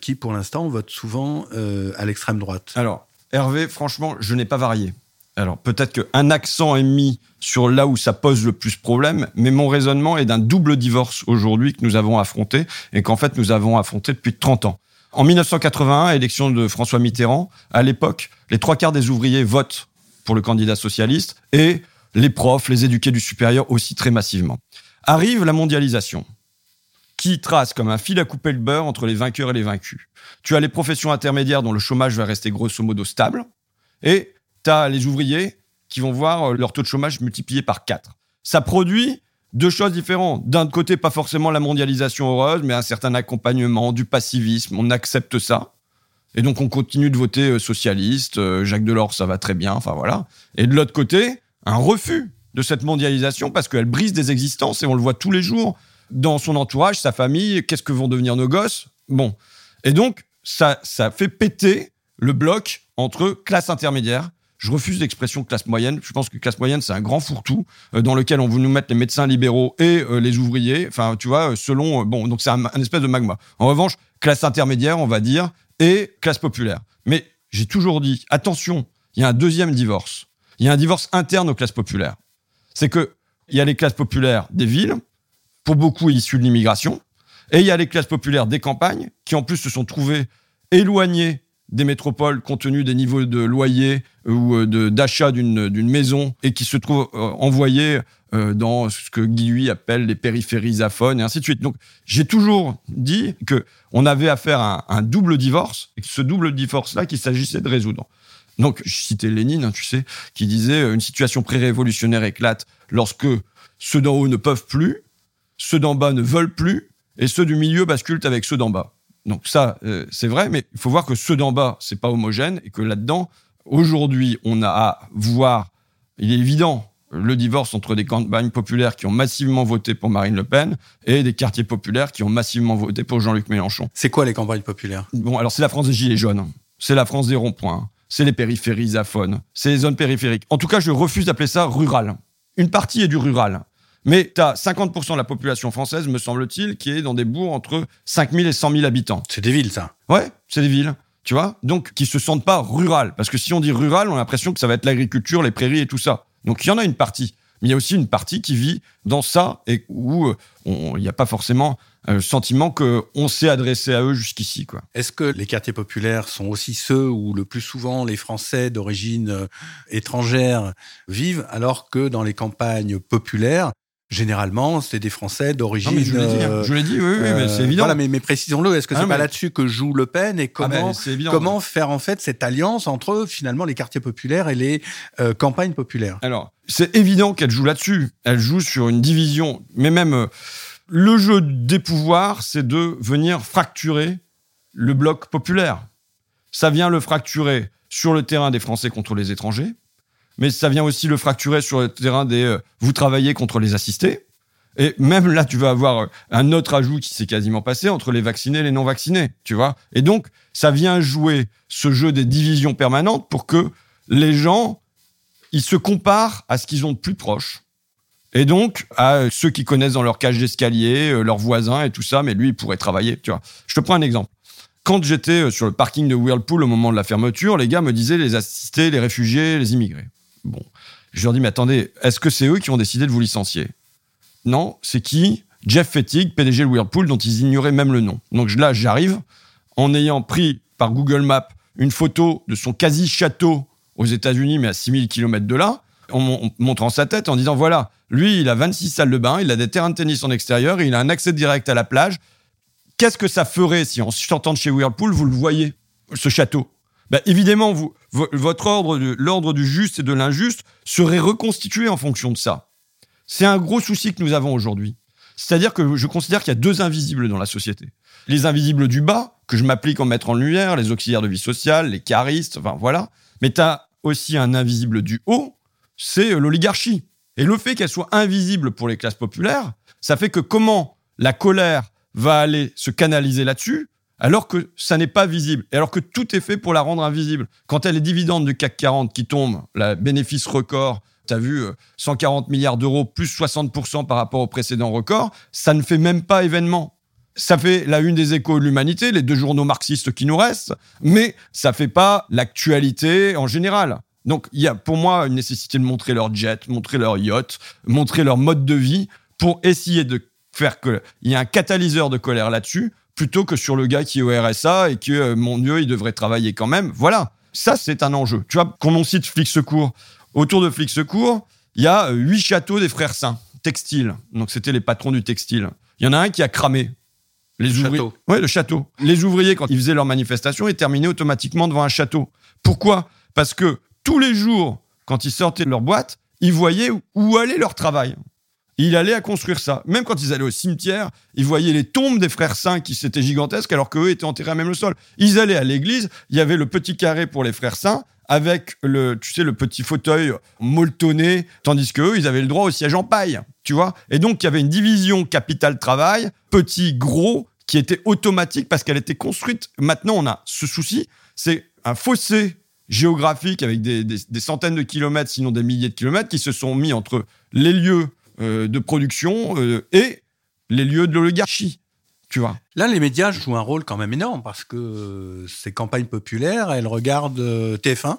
qui, pour l'instant, votent souvent à l'extrême droite. Alors, Hervé, franchement, je n'ai pas varié. Alors peut-être qu'un accent est mis sur là où ça pose le plus problème, mais mon raisonnement est d'un double divorce aujourd'hui que nous avons affronté et qu'en fait nous avons affronté depuis 30 ans. En 1981, élection de François Mitterrand, à l'époque, les trois quarts des ouvriers votent pour le candidat socialiste et les profs, les éduqués du supérieur aussi très massivement. Arrive la mondialisation qui trace comme un fil à couper le beurre entre les vainqueurs et les vaincus. Tu as les professions intermédiaires dont le chômage va rester grosso modo stable et les ouvriers qui vont voir euh, leur taux de chômage multiplié par 4. Ça produit deux choses différentes. D'un côté, pas forcément la mondialisation heureuse, mais un certain accompagnement, du passivisme. On accepte ça. Et donc, on continue de voter euh, socialiste. Euh, Jacques Delors, ça va très bien. Enfin, voilà. Et de l'autre côté, un refus de cette mondialisation parce qu'elle brise des existences et on le voit tous les jours dans son entourage, sa famille. Qu'est-ce que vont devenir nos gosses? Bon. Et donc, ça, ça fait péter le bloc entre classe intermédiaire je refuse l'expression classe moyenne. Je pense que classe moyenne, c'est un grand fourre-tout euh, dans lequel on veut nous mettre les médecins libéraux et euh, les ouvriers. Enfin, tu vois, selon. Euh, bon, donc c'est un, espèce de magma. En revanche, classe intermédiaire, on va dire, et classe populaire. Mais j'ai toujours dit, attention, il y a un deuxième divorce. Il y a un divorce interne aux classes populaires. C'est que il y a les classes populaires des villes, pour beaucoup issues de l'immigration, et il y a les classes populaires des campagnes, qui en plus se sont trouvées éloignées des métropoles compte tenu des niveaux de loyer euh, ou euh, d'achat d'une maison et qui se trouvent euh, envoyés dans ce que Guy appelle les périphéries aphones et ainsi de suite. Donc j'ai toujours dit que on avait affaire à un, double divorce et que ce double divorce-là qu'il s'agissait de résoudre. Donc je citais Lénine, hein, tu sais, qui disait une situation pré-révolutionnaire éclate lorsque ceux d'en haut ne peuvent plus, ceux d'en bas ne veulent plus et ceux du milieu basculent avec ceux d'en bas. Donc ça, euh, c'est vrai, mais il faut voir que ceux d'en bas, c'est pas homogène et que là-dedans, aujourd'hui, on a à voir, il est évident, le divorce entre des campagnes populaires qui ont massivement voté pour Marine Le Pen et des quartiers populaires qui ont massivement voté pour Jean-Luc Mélenchon. C'est quoi les campagnes populaires? Bon, alors c'est la France des gilets jaunes, c'est la France des ronds-points, c'est les périphéries aphones, c'est les zones périphériques. En tout cas, je refuse d'appeler ça rural. Une partie est du rural. Mais tu as 50% de la population française, me semble-t-il, qui est dans des bourgs entre 5 000 et 100 000 habitants. C'est des villes, ça. Ouais, c'est des villes. Tu vois? Donc, qui se sentent pas rurales. Parce que si on dit rural, on a l'impression que ça va être l'agriculture, les prairies et tout ça. Donc, il y en a une partie. Mais il y a aussi une partie qui vit dans ça et où euh, il n'y a pas forcément euh, le sentiment qu'on s'est adressé à eux jusqu'ici. Est-ce que les quartiers populaires sont aussi ceux où le plus souvent les Français d'origine euh, étrangère vivent, alors que dans les campagnes populaires, Généralement, c'est des Français d'origine. Je l'ai dit, hein. je l'ai dit, oui, oui mais c'est évident. Voilà, mais, mais précisons-le. Est-ce que c'est n'est pas là-dessus que joue Le Pen et ah, comment comment faire en fait cette alliance entre finalement les quartiers populaires et les euh, campagnes populaires? Alors, c'est évident qu'elle joue là-dessus. Elle joue sur une division, mais même euh, le jeu des pouvoirs, c'est de venir fracturer le bloc populaire. Ça vient le fracturer sur le terrain des Français contre les étrangers mais ça vient aussi le fracturer sur le terrain des euh, vous travaillez contre les assistés. Et même là, tu vas avoir un autre ajout qui s'est quasiment passé entre les vaccinés et les non vaccinés, tu vois. Et donc, ça vient jouer ce jeu des divisions permanentes pour que les gens, ils se comparent à ce qu'ils ont de plus proche. Et donc, à ceux qui connaissent dans leur cage d'escalier, euh, leurs voisins et tout ça, mais lui, il pourrait travailler, tu vois. Je te prends un exemple. Quand j'étais euh, sur le parking de Whirlpool au moment de la fermeture, les gars me disaient les assistés, les réfugiés, les immigrés. Bon. Je leur dis, mais attendez, est-ce que c'est eux qui ont décidé de vous licencier? Non, c'est qui? Jeff Fettig, PDG de Whirlpool, dont ils ignoraient même le nom. Donc là, j'arrive en ayant pris par Google Maps une photo de son quasi-château aux États-Unis, mais à 6000 km de là, en montrant sa tête, en disant voilà, lui, il a 26 salles de bain, il a des terrains de tennis en extérieur, il a un accès direct à la plage. Qu'est-ce que ça ferait si en sortant de chez Whirlpool, vous le voyez, ce château? Ben, Évidemment, vous, votre ordre, l'ordre du juste et de l'injuste serait reconstitué en fonction de ça. C'est un gros souci que nous avons aujourd'hui. C'est-à-dire que je considère qu'il y a deux invisibles dans la société. Les invisibles du bas, que je m'applique en mettre en lumière, les auxiliaires de vie sociale, les caristes, enfin voilà. Mais tu as aussi un invisible du haut, c'est l'oligarchie. Et le fait qu'elle soit invisible pour les classes populaires, ça fait que comment la colère va aller se canaliser là-dessus, alors que ça n'est pas visible, et alors que tout est fait pour la rendre invisible. Quand elle est dividende du CAC 40 qui tombe, la bénéfice record, tu as vu 140 euh, milliards d'euros plus 60% par rapport au précédent record, ça ne fait même pas événement. Ça fait la une des échos de l'humanité, les deux journaux marxistes qui nous restent, mais ça fait pas l'actualité en général. Donc, il y a pour moi une nécessité de montrer leur jet, montrer leur yacht, montrer leur mode de vie pour essayer de faire qu'il y ait un catalyseur de colère là-dessus plutôt que sur le gars qui est au RSA et que, euh, mon Dieu, il devrait travailler quand même. Voilà. Ça, c'est un enjeu. Tu vois, quand on cite Flic Secours, autour de Flic Secours, il y a huit châteaux des frères Saints, textile. Donc, c'était les patrons du textile. Il y en a un qui a cramé. Les le ouvriers. Château. Oui, le château. Les ouvriers, quand ils faisaient leur manifestation, ils terminaient automatiquement devant un château. Pourquoi? Parce que tous les jours, quand ils sortaient de leur boîte, ils voyaient où allait leur travail. Il allait à construire ça. Même quand ils allaient au cimetière, ils voyaient les tombes des frères saints qui s'étaient gigantesques alors qu'eux étaient enterrés à même le sol. Ils allaient à l'église, il y avait le petit carré pour les frères saints avec le, tu sais, le petit fauteuil molletonné, tandis qu'eux, ils avaient le droit au siège en paille, tu vois. Et donc, il y avait une division capital-travail, petit, gros, qui était automatique parce qu'elle était construite. Maintenant, on a ce souci, c'est un fossé géographiques avec des, centaines de kilomètres, sinon des milliers de kilomètres, qui se sont mis entre les lieux de production euh, et les lieux de l'oligarchie. Tu vois. Là, les médias jouent un rôle quand même énorme parce que ces campagnes populaires, elles regardent euh, TF1,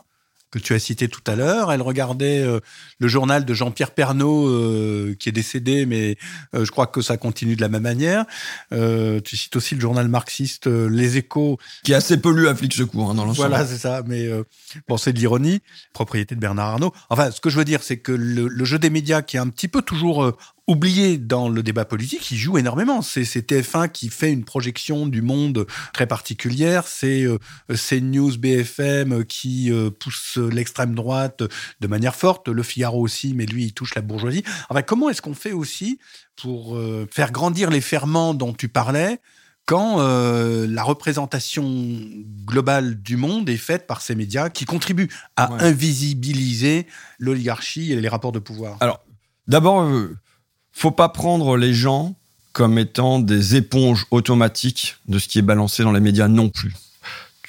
que tu as cité tout à l'heure. Elle regardait euh, le journal de Jean-Pierre Pernaud, euh, qui est décédé, mais euh, je crois que ça continue de la même manière. tu cites aussi le journal marxiste Les Échos. Qui est assez peu lu à Flic Secours, hein, dans l'ensemble. Voilà, c'est ça. Mais bon, c'est de l'ironie, propriété de Bernard Arnault. Enfin, ce que je veux dire, c'est que le, le, jeu des médias, qui est un petit peu toujours oublié dans le débat politique, il joue énormément. C'est TF1 qui fait une projection du monde très particulière. C'est euh, CNews, BFM qui euh, pousse l'extrême droite de manière forte. Le Figaro aussi, mais lui, il touche la bourgeoisie. Enfin, comment est-ce qu'on fait aussi pour euh, faire grandir les ferments dont tu parlais quand euh, la représentation globale du monde est faite par ces médias qui contribuent à invisibiliser l'oligarchie et les rapports de pouvoir? Alors, d'abord, faut pas prendre les gens comme étant des éponges automatiques de ce qui est balancé dans les médias non plus.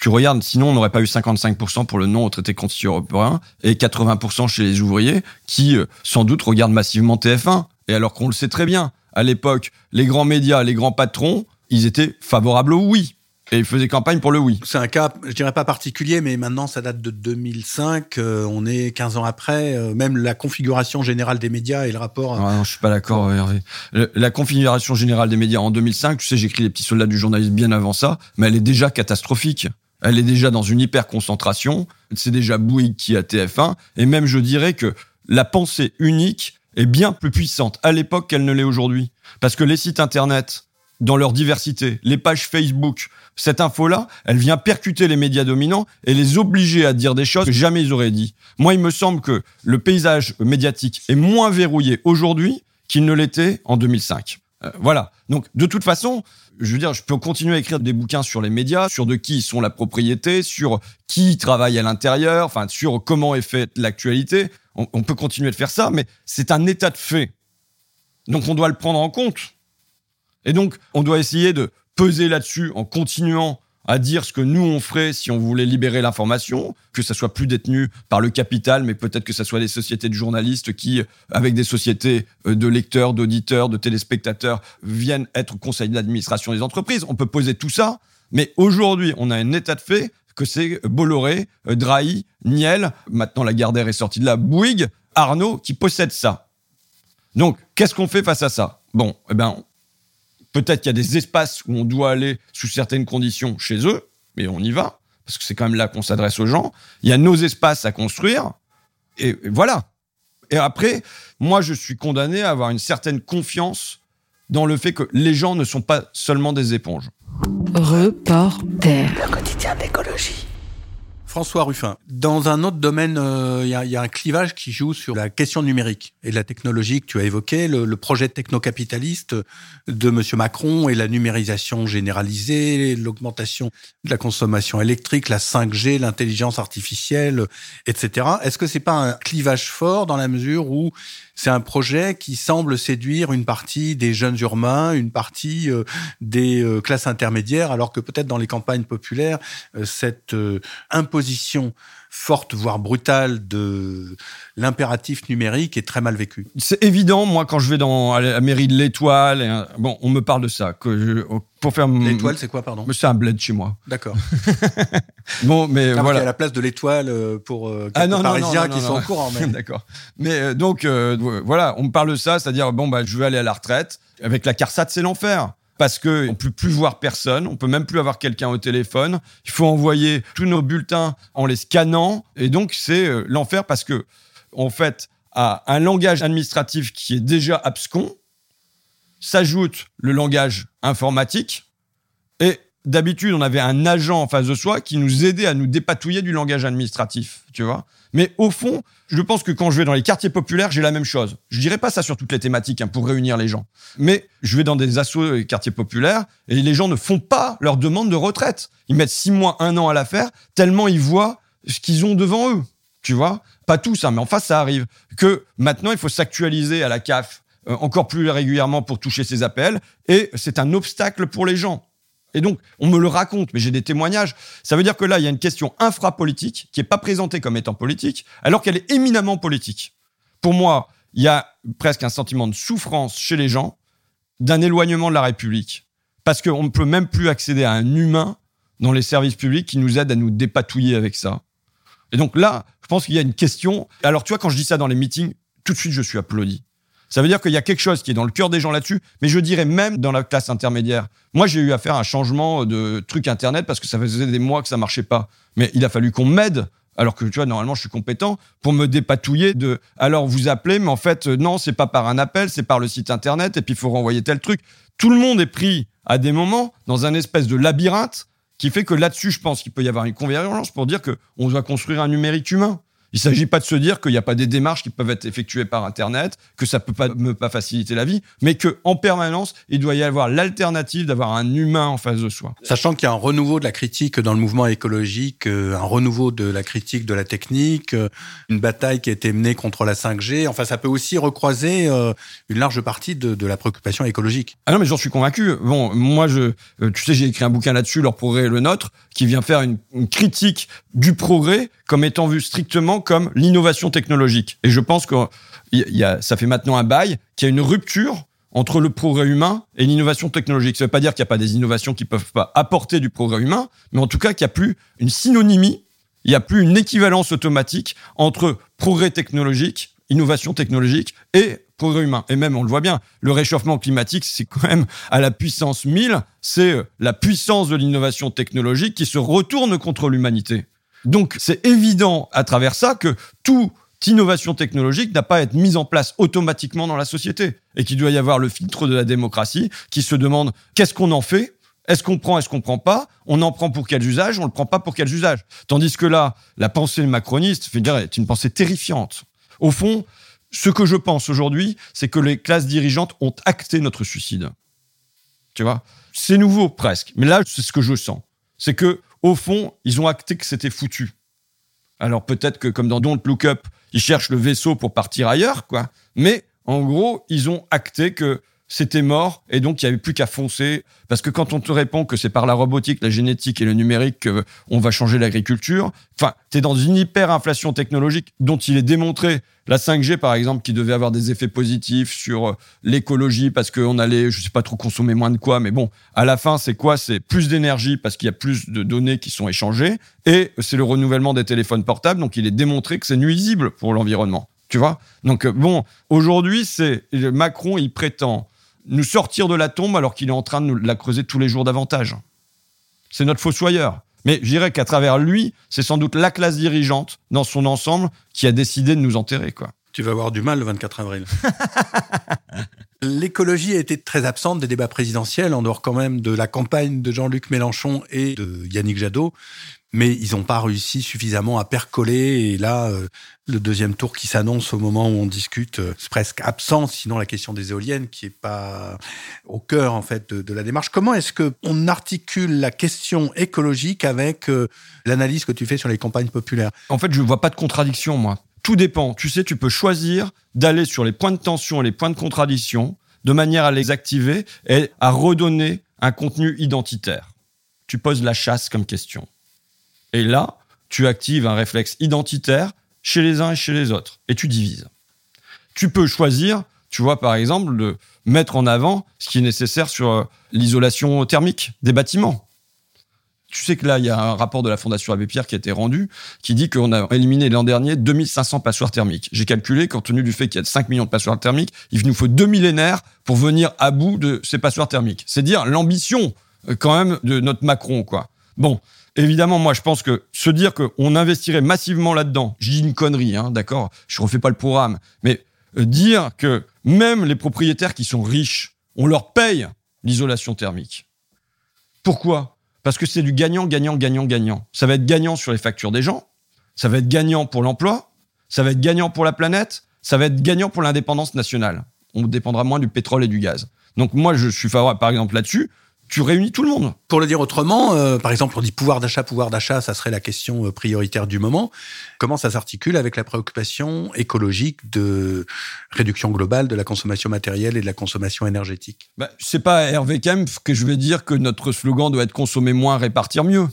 Tu regardes, sinon on n'aurait pas eu 55% pour le non au traité constitutionnel européen et 80% chez les ouvriers qui, euh, sans doute, regardent massivement TF1. Et alors qu'on le sait très bien, à l'époque, les grands médias, les grands patrons, ils étaient favorables au oui. Et il faisait campagne pour le oui. C'est un cas, je dirais pas particulier, mais maintenant ça date de 2005. Euh, on est 15 ans après. Euh, même la configuration générale des médias et le rapport. Non, je suis pas d'accord, Hervé. La configuration générale des médias en 2005, tu sais, j'écris les petits soldats du journalisme bien avant ça, mais elle est déjà catastrophique. Elle est déjà dans une hyper concentration. C'est déjà Bouygues qui a TF1. Et même, je dirais que la pensée unique est bien plus puissante à l'époque qu'elle ne l'est aujourd'hui. Parce que les sites internet, dans leur diversité, les pages Facebook, cette info-là, elle vient percuter les médias dominants et les obliger à dire des choses que jamais ils auraient dit. Moi, il me semble que le paysage médiatique est moins verrouillé aujourd'hui qu'il ne l'était en 2005. Euh, voilà. Donc, de toute façon, je veux dire, je peux continuer à écrire des bouquins sur les médias, sur de qui sont la propriété, sur qui travaille à l'intérieur, enfin, sur comment est faite l'actualité. On peut continuer de faire ça, mais c'est un état de fait Donc on doit le prendre en compte. Et donc on doit essayer de peser là-dessus en continuant à dire ce que nous on ferait si on voulait libérer l'information, que ça soit plus détenu par le capital, mais peut-être que ça soit des sociétés de journalistes qui, avec des sociétés euh, de lecteurs, d'auditeurs, de téléspectateurs, viennent être conseil d'administration des entreprises. On peut poser tout ça, mais aujourd'hui, on a un état de fait que c'est Bolloré, euh, Drahi, Niel, maintenant la Gardère est sortie de là, Bouygues, Arnaud qui possèdent ça. Donc, qu'est-ce qu'on fait face à ça? Bon, eh ben, Peut-être qu'il y a des espaces où on doit aller sous certaines conditions chez eux, mais on y va, parce que c'est quand même là qu'on s'adresse aux gens. Il y a nos espaces à construire, et, voilà. Et après, moi, je suis condamné à avoir une certaine confiance dans le fait que les gens ne sont pas seulement des éponges. Reporter. Le quotidien d'écologie. François Ruffin, dans un autre domaine, euh, il y, a un clivage qui joue sur la question numérique et la technologie que tu as évoqué, le, projet technocapitaliste de M. Macron et la numérisation généralisée, l'augmentation de la consommation électrique, la 5G, l'intelligence artificielle, etc. Est-ce que c'est pas un clivage fort dans la mesure où c'est un projet qui semble séduire une partie des jeunes urbains, une partie euh, des euh, classes intermédiaires, alors que peut-être dans les campagnes populaires, euh, cette imposition forte, voire brutale de l'impératif numérique est très mal vécue. C'est évident, moi, quand je vais dans la mairie de l'Étoile, bon, on me parle de ça. Que pour faire L'Étoile, c'est quoi, pardon? C'est un bled chez moi. D'accord. (laughs) bon, mais voilà. Il y a la place de l'Étoile euh, pour euh, ah, non, Parisiens qui sont au courant. (laughs) D'accord. Mais euh, donc, voilà, on me parle de ça, c'est-à-dire, bon, bah, je veux aller à la retraite. Avec la CARSAT, c'est l'enfer parce que on peut plus voir personne, on peut même plus avoir quelqu'un au téléphone. Il faut envoyer tous nos bulletins en les scannant, et donc c'est euh, l'enfer parce que en fait à un langage administratif qui est déjà abscon s'ajoute le langage informatique d'habitude on avait un agent en face de soi qui nous aidait à nous dépatouiller du langage administratif, tu vois. Mais au fond, je pense que quand je vais dans les quartiers populaires, j'ai la même chose. Je dirais pas ça sur toutes les thématiques hein, pour réunir les gens. Mais je vais dans des assos et quartiers populaires et les gens ne font pas leur demande de retraite. Ils mettent six mois, un an à la faire tellement ils voient ce qu'ils ont devant eux. Tu vois Pas tous, hein, mais enfin ça arrive. Que maintenant, il faut s'actualiser à la CAF euh, encore plus régulièrement pour toucher ces appels et c'est un obstacle pour les gens. Et donc, on me le raconte, mais j'ai des témoignages. Ça veut dire que là, il y a une question infrapolitique qui n'est pas présentée comme étant politique, alors qu'elle est éminemment politique. Pour moi, il y a presque un sentiment de souffrance chez les gens, d'un éloignement de la République. Parce qu'on ne peut même plus accéder à un humain dans les services publics qui nous aide à nous dépatouiller avec ça. Et donc là, je pense qu'il y a une question. Alors, tu vois, quand je dis ça dans les meetings, tout de suite, je suis applaudi. Ça veut dire qu'il y a quelque chose qui est dans le cœur des gens là-dessus, mais je dirais même dans la classe intermédiaire. Moi, j'ai eu à faire un changement de truc Internet parce que ça faisait des mois que ça marchait pas. Mais il a fallu qu'on m'aide alors que tu vois normalement je suis compétent pour me dépatouiller de alors vous appelez mais en fait euh, non c'est pas par un appel c'est par le site internet et puis il faut renvoyer tel truc tout le monde est pris à des moments dans un espèce de labyrinthe qui fait que là-dessus je pense qu'il peut y avoir une convergence pour dire que on doit construire un numérique humain il ne s'agit pas de se dire qu'il n'y a pas des démarches qui peuvent être effectuées par Internet, que ça peut pas me pas faciliter la vie, mais que en permanence, il doit y avoir l'alternative d'avoir un humain en face de soi. Sachant qu'il y a un renouveau de la critique dans le mouvement écologique, euh, un renouveau de la critique de la technique, euh, une bataille qui a été menée contre la 5G. Enfin, ça peut aussi recroiser euh, une large partie de, la préoccupation écologique. Ah non, mais j'en suis convaincu. Bon, moi, je, tu sais, j'ai écrit un bouquin là-dessus, leur progrès et le nôtre, qui vient faire une critique du progrès comme étant vu strictement comme l'innovation technologique. Et je pense que y a, ça fait maintenant un bail qu'il y a une rupture entre le progrès humain et l'innovation technologique. Ça ne veut pas dire qu'il n'y a pas des innovations qui peuvent pas apporter du progrès humain, mais en tout cas qu'il n'y a plus une synonymie, il n'y a plus une équivalence automatique entre progrès technologique, innovation technologique et progrès humain. Et même, on le voit bien, le réchauffement climatique, c'est quand même à la puissance 1000, c'est la puissance de l'innovation technologique qui se retourne contre l'humanité. Donc c'est évident à travers ça que toute innovation technologique n'a pas à être mise en place automatiquement dans la société et qu'il doit y avoir le filtre de la démocratie qui se demande qu'est-ce qu'on en fait est-ce qu'on prend, est-ce qu'on prend pas On en prend pour quels usages On le prend pas pour quels usages Tandis que là, la pensée macroniste est une pensée terrifiante. Au fond, ce que je pense aujourd'hui, c'est que les classes dirigeantes ont acté notre suicide. Tu vois? C'est nouveau presque, mais là, c'est ce que je sens. C'est que au fond, ils ont acté que c'était foutu. Alors peut-être que comme dans Don't Look Up, ils cherchent le vaisseau pour partir ailleurs, quoi. Mais En gros, ils ont acté que c'était mort et donc il n'y avait plus qu'à foncer. Parce que quand on te répond que c'est par la robotique, la génétique et le numérique qu'on va changer l'agriculture, enfin, tu es dans une hyper-inflation technologique dont il est démontré, la 5G par exemple, qui devait avoir des effets positifs sur l'écologie parce qu'on allait, je sais pas trop, consommer moins de quoi, mais bon, à la fin, c'est quoi? C'est plus d'énergie parce qu'il y a plus de données qui sont échangées et c'est le renouvellement des téléphones portables, donc il est démontré que c'est nuisible pour l'environnement. Tu vois? Donc bon, aujourd'hui, c'est Macron, il prétend nous sortir de la tombe alors qu'il est en train de nous la creuser tous les jours davantage. C'est notre fossoyeur. Mais je dirais qu'à travers lui, c'est sans doute la classe dirigeante dans son ensemble qui a décidé de nous enterrer, quoi. Tu vas avoir du mal le 24 avril. (laughs) L'écologie a été très absente des débats présidentiels, en dehors quand même de la campagne de Jean-Luc Mélenchon et de Yannick Jadot mais ils n'ont pas réussi suffisamment à percoler. Et là, euh, le deuxième tour qui s'annonce au moment où on discute, euh, c'est presque absent. Sinon, la question des éoliennes qui est pas au cœur en fait de, la démarche. Comment est-ce que on articule la question écologique avec euh, l'analyse que tu fais sur les campagnes populaires? En fait, je vois pas de contradiction, moi. Tout dépend. Tu sais, tu peux choisir d'aller sur les points de tension et les points de contradiction de manière à les activer et à redonner un contenu identitaire. Tu poses la chasse comme question. Et là, tu actives un réflexe identitaire chez les uns et chez les autres, et tu divises. Tu peux choisir, tu vois, par exemple, de mettre en avant ce qui est nécessaire sur euh, l'isolation thermique des bâtiments. Tu sais que là, il y a un rapport de la Fondation Abbé Pierre qui a été rendu, qui dit qu'on a éliminé l'an dernier 2500 passoires thermiques. J'ai calculé qu'en tenu du fait qu'il y a 5 millions de passoires thermiques, il nous faut deux millénaires pour venir à bout de ces passoires thermiques. C'est dire l'ambition, euh, quand même, de notre Macron, quoi. Bon, évidemment, moi, je pense que se dire qu'on investirait massivement là-dedans, j'ai dis une connerie, hein, d'accord? Je refais pas le programme, mais euh, dire que même les propriétaires qui sont riches, on leur paye l'isolation thermique. Pourquoi? Parce que c'est du gagnant, gagnant, gagnant, gagnant. Ça va être gagnant sur les factures des gens, ça va être gagnant pour l'emploi, ça va être gagnant pour la planète, ça va être gagnant pour l'indépendance nationale. On dépendra moins du pétrole et du gaz. Donc moi, je suis favorable, par exemple, là-dessus tu réunis tout le monde. Pour le dire autrement, euh, par exemple, on dit pouvoir d'achat, pouvoir d'achat, ça serait la question euh, prioritaire du moment. Comment ça s'articule avec la préoccupation écologique de réduction globale de la consommation matérielle et de la consommation énergétique? Bah, C'est pas à Hervé Kempf que je vais dire que notre slogan doit être consommer moins, répartir mieux.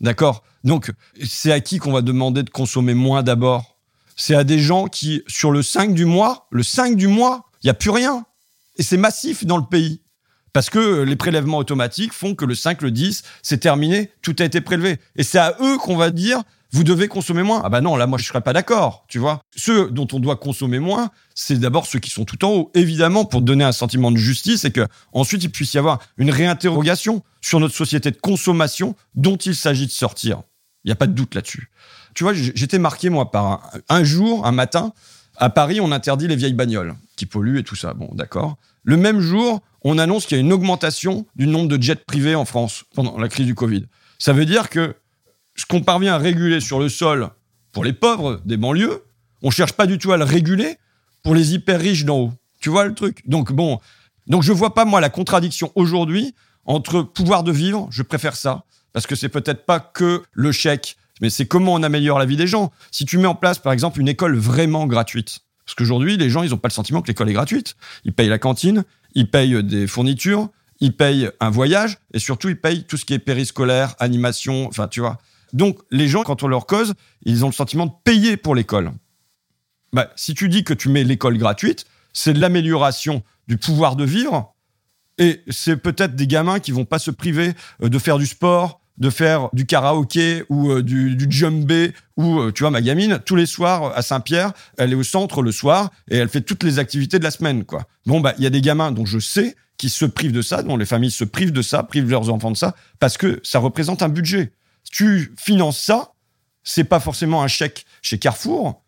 D'accord? Donc, c'est à qui qu'on va demander de consommer moins d'abord? C'est à des gens qui, sur le 5 du mois, le 5 du mois, il n'y a plus rien. Et c'est massif dans le pays. Parce que les prélèvements automatiques font que le 5, le 10, c'est terminé, tout a été prélevé. Et c'est à eux qu'on va dire, vous devez consommer moins. Ah bah non, là, moi, je serais pas d'accord, tu vois. Ceux dont on doit consommer moins, c'est d'abord ceux qui sont tout en haut. Évidemment, pour donner un sentiment de justice et que ensuite il puisse y avoir une réinterrogation sur notre société de consommation dont il s'agit de sortir. Il n'y a pas de doute là-dessus. Tu vois, j'étais marqué, moi, par un jour, un matin, à Paris, on interdit les vieilles bagnoles qui polluent et tout ça. Bon, d'accord. Le même jour, on annonce qu'il y a une augmentation du nombre de jets privés en France pendant la crise du Covid. Ça veut dire que ce qu'on parvient à réguler sur le sol pour les pauvres des banlieues, on cherche pas du tout à le réguler pour les hyper riches d'en haut. Tu vois le truc? Donc bon, donc je vois pas moi la contradiction aujourd'hui entre pouvoir de vivre, je préfère ça parce que c'est peut-être pas que le chèque, mais c'est comment on améliore la vie des gens. Si tu mets en place par exemple une école vraiment gratuite, parce qu'aujourd'hui les gens ils ont pas le sentiment que l'école est gratuite, ils payent la cantine, ils payent des fournitures, ils payent un voyage et surtout ils payent tout ce qui est périscolaire, animation, enfin tu vois. Donc les gens, quand on leur cause, ils ont le sentiment de payer pour l'école. Bah, si tu dis que tu mets l'école gratuite, c'est de l'amélioration du pouvoir de vivre et c'est peut-être des gamins qui vont pas se priver euh, de faire du sport, de faire du karaoké ou euh, du, du jumbé ou euh, tu vois ma gamine tous les soirs à Saint-Pierre elle est au centre le soir et elle fait toutes les activités de la semaine quoi. Bon bah il y a des gamins dont je sais qui se privent de ça dont les familles se privent de ça privent leurs enfants de ça parce que ça représente un budget. Si tu finances ça c'est pas forcément un chèque chez Carrefour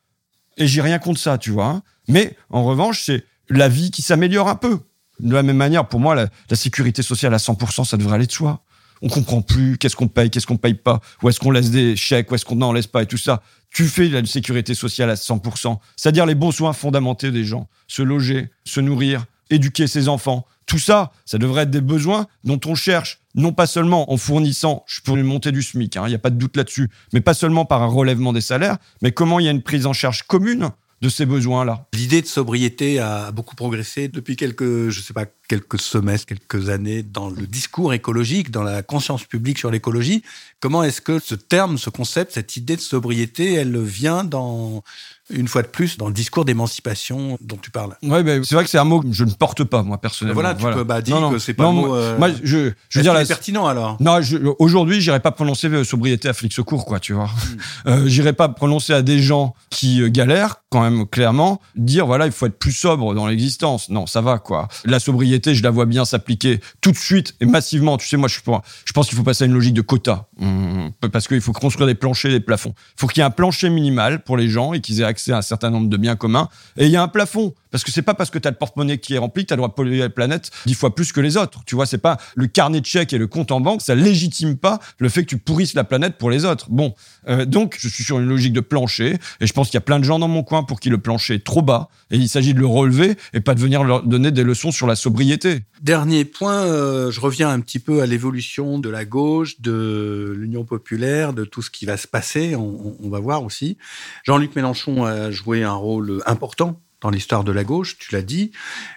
et j'ai rien contre ça tu vois hein. mais en revanche c'est la vie qui s'améliore un peu. De la même manière pour moi la, la sécurité sociale à 100% ça devrait aller de soi on comprend plus qu'est-ce qu'on paye, qu'est-ce qu'on paye pas, où est-ce qu'on laisse des chèques, où est-ce qu'on n'en laisse pas et tout ça. Tu fais la sécurité sociale à 100%, c'est-à-dire les bons soins fondamentaux des gens, se loger, se nourrir, éduquer ses enfants. Tout ça, ça devrait être des besoins dont on cherche, non pas seulement en fournissant, je peux monter du SMIC, hein, il n'y a pas de doute là-dessus, mais pas seulement par un relèvement des salaires, mais comment il y a une prise en charge commune de ces besoins-là. L'idée de sobriété a beaucoup progressé depuis quelques, je sais pas, quelques semestres, quelques années dans le discours écologique, dans la conscience publique sur l'écologie. Comment est-ce que ce terme, ce concept, cette idée de sobriété, elle vient dans une fois de plus dans le discours d'émancipation dont tu parles. Ouais, ben, c'est vrai que c'est un mot que je ne porte pas moi personnellement. Voilà, tu peux bah, dire que c'est pas non, euh, Moi, je, je veux dire, pertinent alors? Non, aujourd'hui, j'irai pas prononcer euh, sobriété à flic secours, quoi, tu vois. Hmm. (laughs) Euh, j'irai pas prononcer à des gens qui euh, galèrent, quand même clairement, dire voilà, il faut être plus sobre dans l'existence. Non, ça va, quoi. La sobriété, je la vois bien s'appliquer tout de suite et massivement. Tu sais, moi, je, je pense qu'il faut passer à une logique de quota, mmh. parce qu'il faut construire des planchers, des plafonds. Il faut qu'il y ait un plancher minimal pour les gens et qu'ils aient accès à un certain nombre de biens communs. Et il y a un plafond. Parce que c'est pas parce que tu as le porte-monnaie qui est rempli que tu as le droit de polluer la planète dix fois plus que les autres. Tu vois, c'est pas le carnet de chèques et le compte en banque, ça légitime pas le fait que tu pourrisses la planète pour les autres. Bon, euh, donc je suis sur une logique de plancher et je pense qu'il y a plein de gens dans mon coin pour qui le plancher est trop bas et il s'agit de le relever et pas de venir leur donner des leçons sur la sobriété. Dernier point, euh, je reviens un petit peu à l'évolution de la gauche, de l'Union populaire, de tout ce qui va se passer. On, on va voir aussi. Jean-Luc Mélenchon a joué un rôle important dans l'histoire de la gauche, tu l'as dit,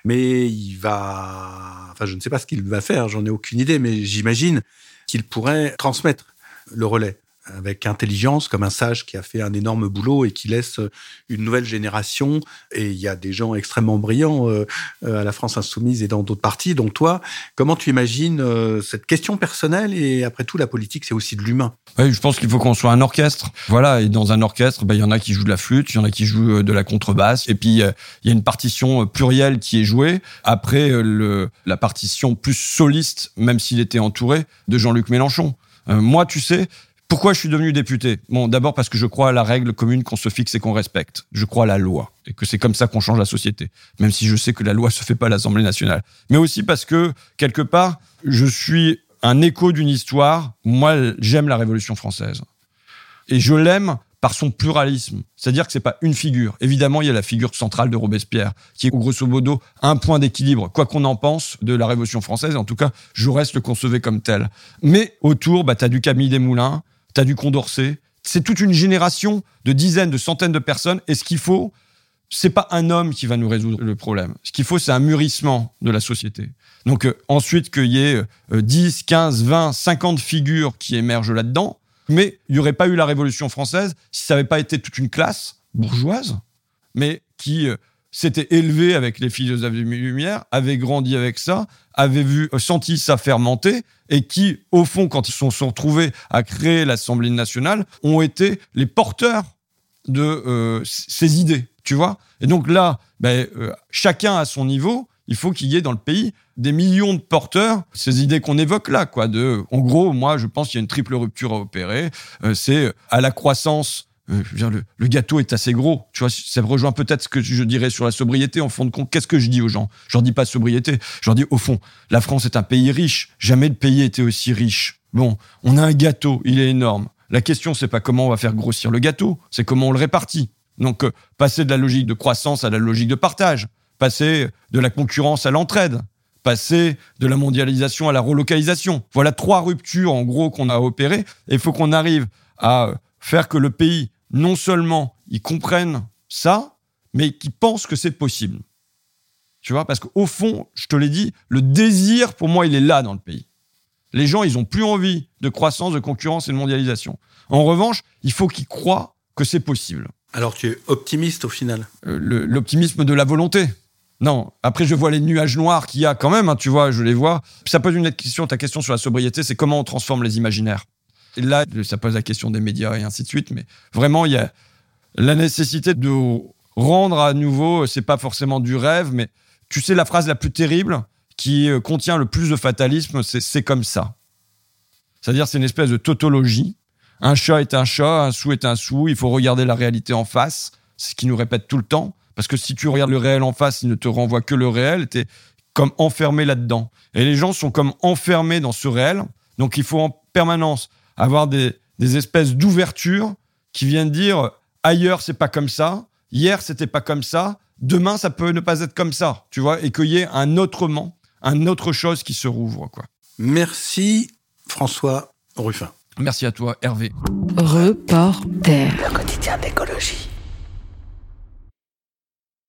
mais il va, enfin je ne sais pas ce qu'il va faire, j'en ai aucune idée, mais j'imagine qu'il pourrait transmettre le relais avec intelligence, comme un sage qui a fait un énorme boulot et qui laisse une nouvelle génération. Et il y a des gens extrêmement brillants euh, à la France insoumise et dans d'autres partis, dont toi. Comment tu imagines euh, cette question personnelle Et après tout, la politique, c'est aussi de l'humain? Oui, je pense qu'il faut qu'on soit un orchestre. Voilà, et dans un orchestre, ben, il y en a qui jouent de la flûte, il y en a qui jouent euh, de la contrebasse, et puis il y a une partition plurielle qui est jouée. Après, la partition plus soliste, même s'il était entouré, de Jean-Luc Mélenchon. moi, tu sais, pourquoi je suis devenu député? Bon, d'abord parce que je crois à la règle commune qu'on se fixe et qu'on respecte. Je crois à la loi et que c'est comme ça qu'on change la société. Même si je sais que la loi se fait pas à l'Assemblée nationale. Mais aussi parce que quelque part, je suis un écho d'une histoire. Moi, j'aime la Révolution française et je l'aime par son pluralisme. C'est-à-dire que c'est pas une figure. Évidemment, il y a la figure centrale de Robespierre, qui est grosso modo un point d'équilibre, quoi qu'on en pense de la Révolution française. En tout cas, je reste le concevais comme tel. Mais autour, bah, as du Camille Desmoulins, tu as du Condorcet. C'est toute une génération de dizaines, de centaines de personnes. Et ce qu'il faut, c'est pas un homme qui va nous résoudre le problème. Ce qu'il faut, c'est un mûrissement de la société. Donc euh, ensuite qu'il y ait 10, 15, 20, 50 figures qui émergent là-dedans, mais il n'y aurait pas eu la Révolution française si ça n'avait pas été toute une classe bourgeoise, mais qui euh, s'était élevée avec les philosophes des Lumières, avait grandi avec ça, avait vu, euh, senti ça fermenter, et qui, au fond, quand ils se sont retrouvés à créer l'Assemblée nationale, ont été les porteurs de euh, ces idées, tu vois? Et donc là, ben, euh, chacun à son niveau, il faut qu'il y ait dans le pays des millions de porteurs, ces idées qu'on évoque là, quoi. De, en gros, moi, je pense qu'il y a une triple rupture à opérer. c'est à la croissance euh, le, gâteau est assez gros. Tu vois, ça rejoint peut-être ce que je dirais sur la sobriété. En fond de compte, qu'est-ce que je dis aux gens? Je leur dis pas sobriété. Je leur dis au fond, la France est un pays riche. Jamais le pays était aussi riche. Bon, on a un gâteau, il est énorme. La question, c'est pas comment on va faire grossir le gâteau, c'est comment on le répartit. Donc, euh, passer de la logique de croissance à la logique de partage, passer de la concurrence à l'entraide, passer de la mondialisation à la relocalisation. Voilà trois ruptures en gros qu'on a opérées. Et il faut qu'on arrive à faire que le pays non seulement ils comprennent ça, mais qu'ils pensent que c'est possible. Tu vois, parce qu'au fond, je te l'ai dit, le désir, pour moi, il est là dans le pays. Les gens, ils ont plus envie de croissance, de concurrence et de mondialisation. En revanche, il faut qu'ils croient que c'est possible. Alors tu es optimiste au final? Euh, L'optimisme de la volonté. Non, après je vois les nuages noirs qu'il y a quand même, hein, tu vois, je les vois. Ça pose une autre question, ta question sur la sobriété, c'est comment on transforme les imaginaires. Là, ça pose la question des médias et ainsi de suite. Mais vraiment, il y a la nécessité de rendre à nouveau, c'est pas forcément du rêve, mais tu sais, la phrase la plus terrible qui euh, contient le plus de fatalisme, c'est c'est comme ça. C'est-à-dire, c'est une espèce de tautologie. Un chat est un chat, un sou est un sou, il faut regarder la réalité en face. C'est ce qu'il nous répète tout le temps. Parce que si tu regardes le réel en face, il ne te renvoie que le réel, tu es comme enfermé là-dedans. Et les gens sont comme enfermés dans ce réel. Donc il faut en permanence avoir des, espèces d'ouvertures qui viennent dire ailleurs c'est pas comme ça, hier c'était pas comme ça, demain ça peut ne pas être comme ça, tu vois, et qu'il y ait un autrement, un autre chose qui se rouvre, quoi. Merci François Ruffin. Merci à toi Hervé. Reporter. Le quotidien d'écologie.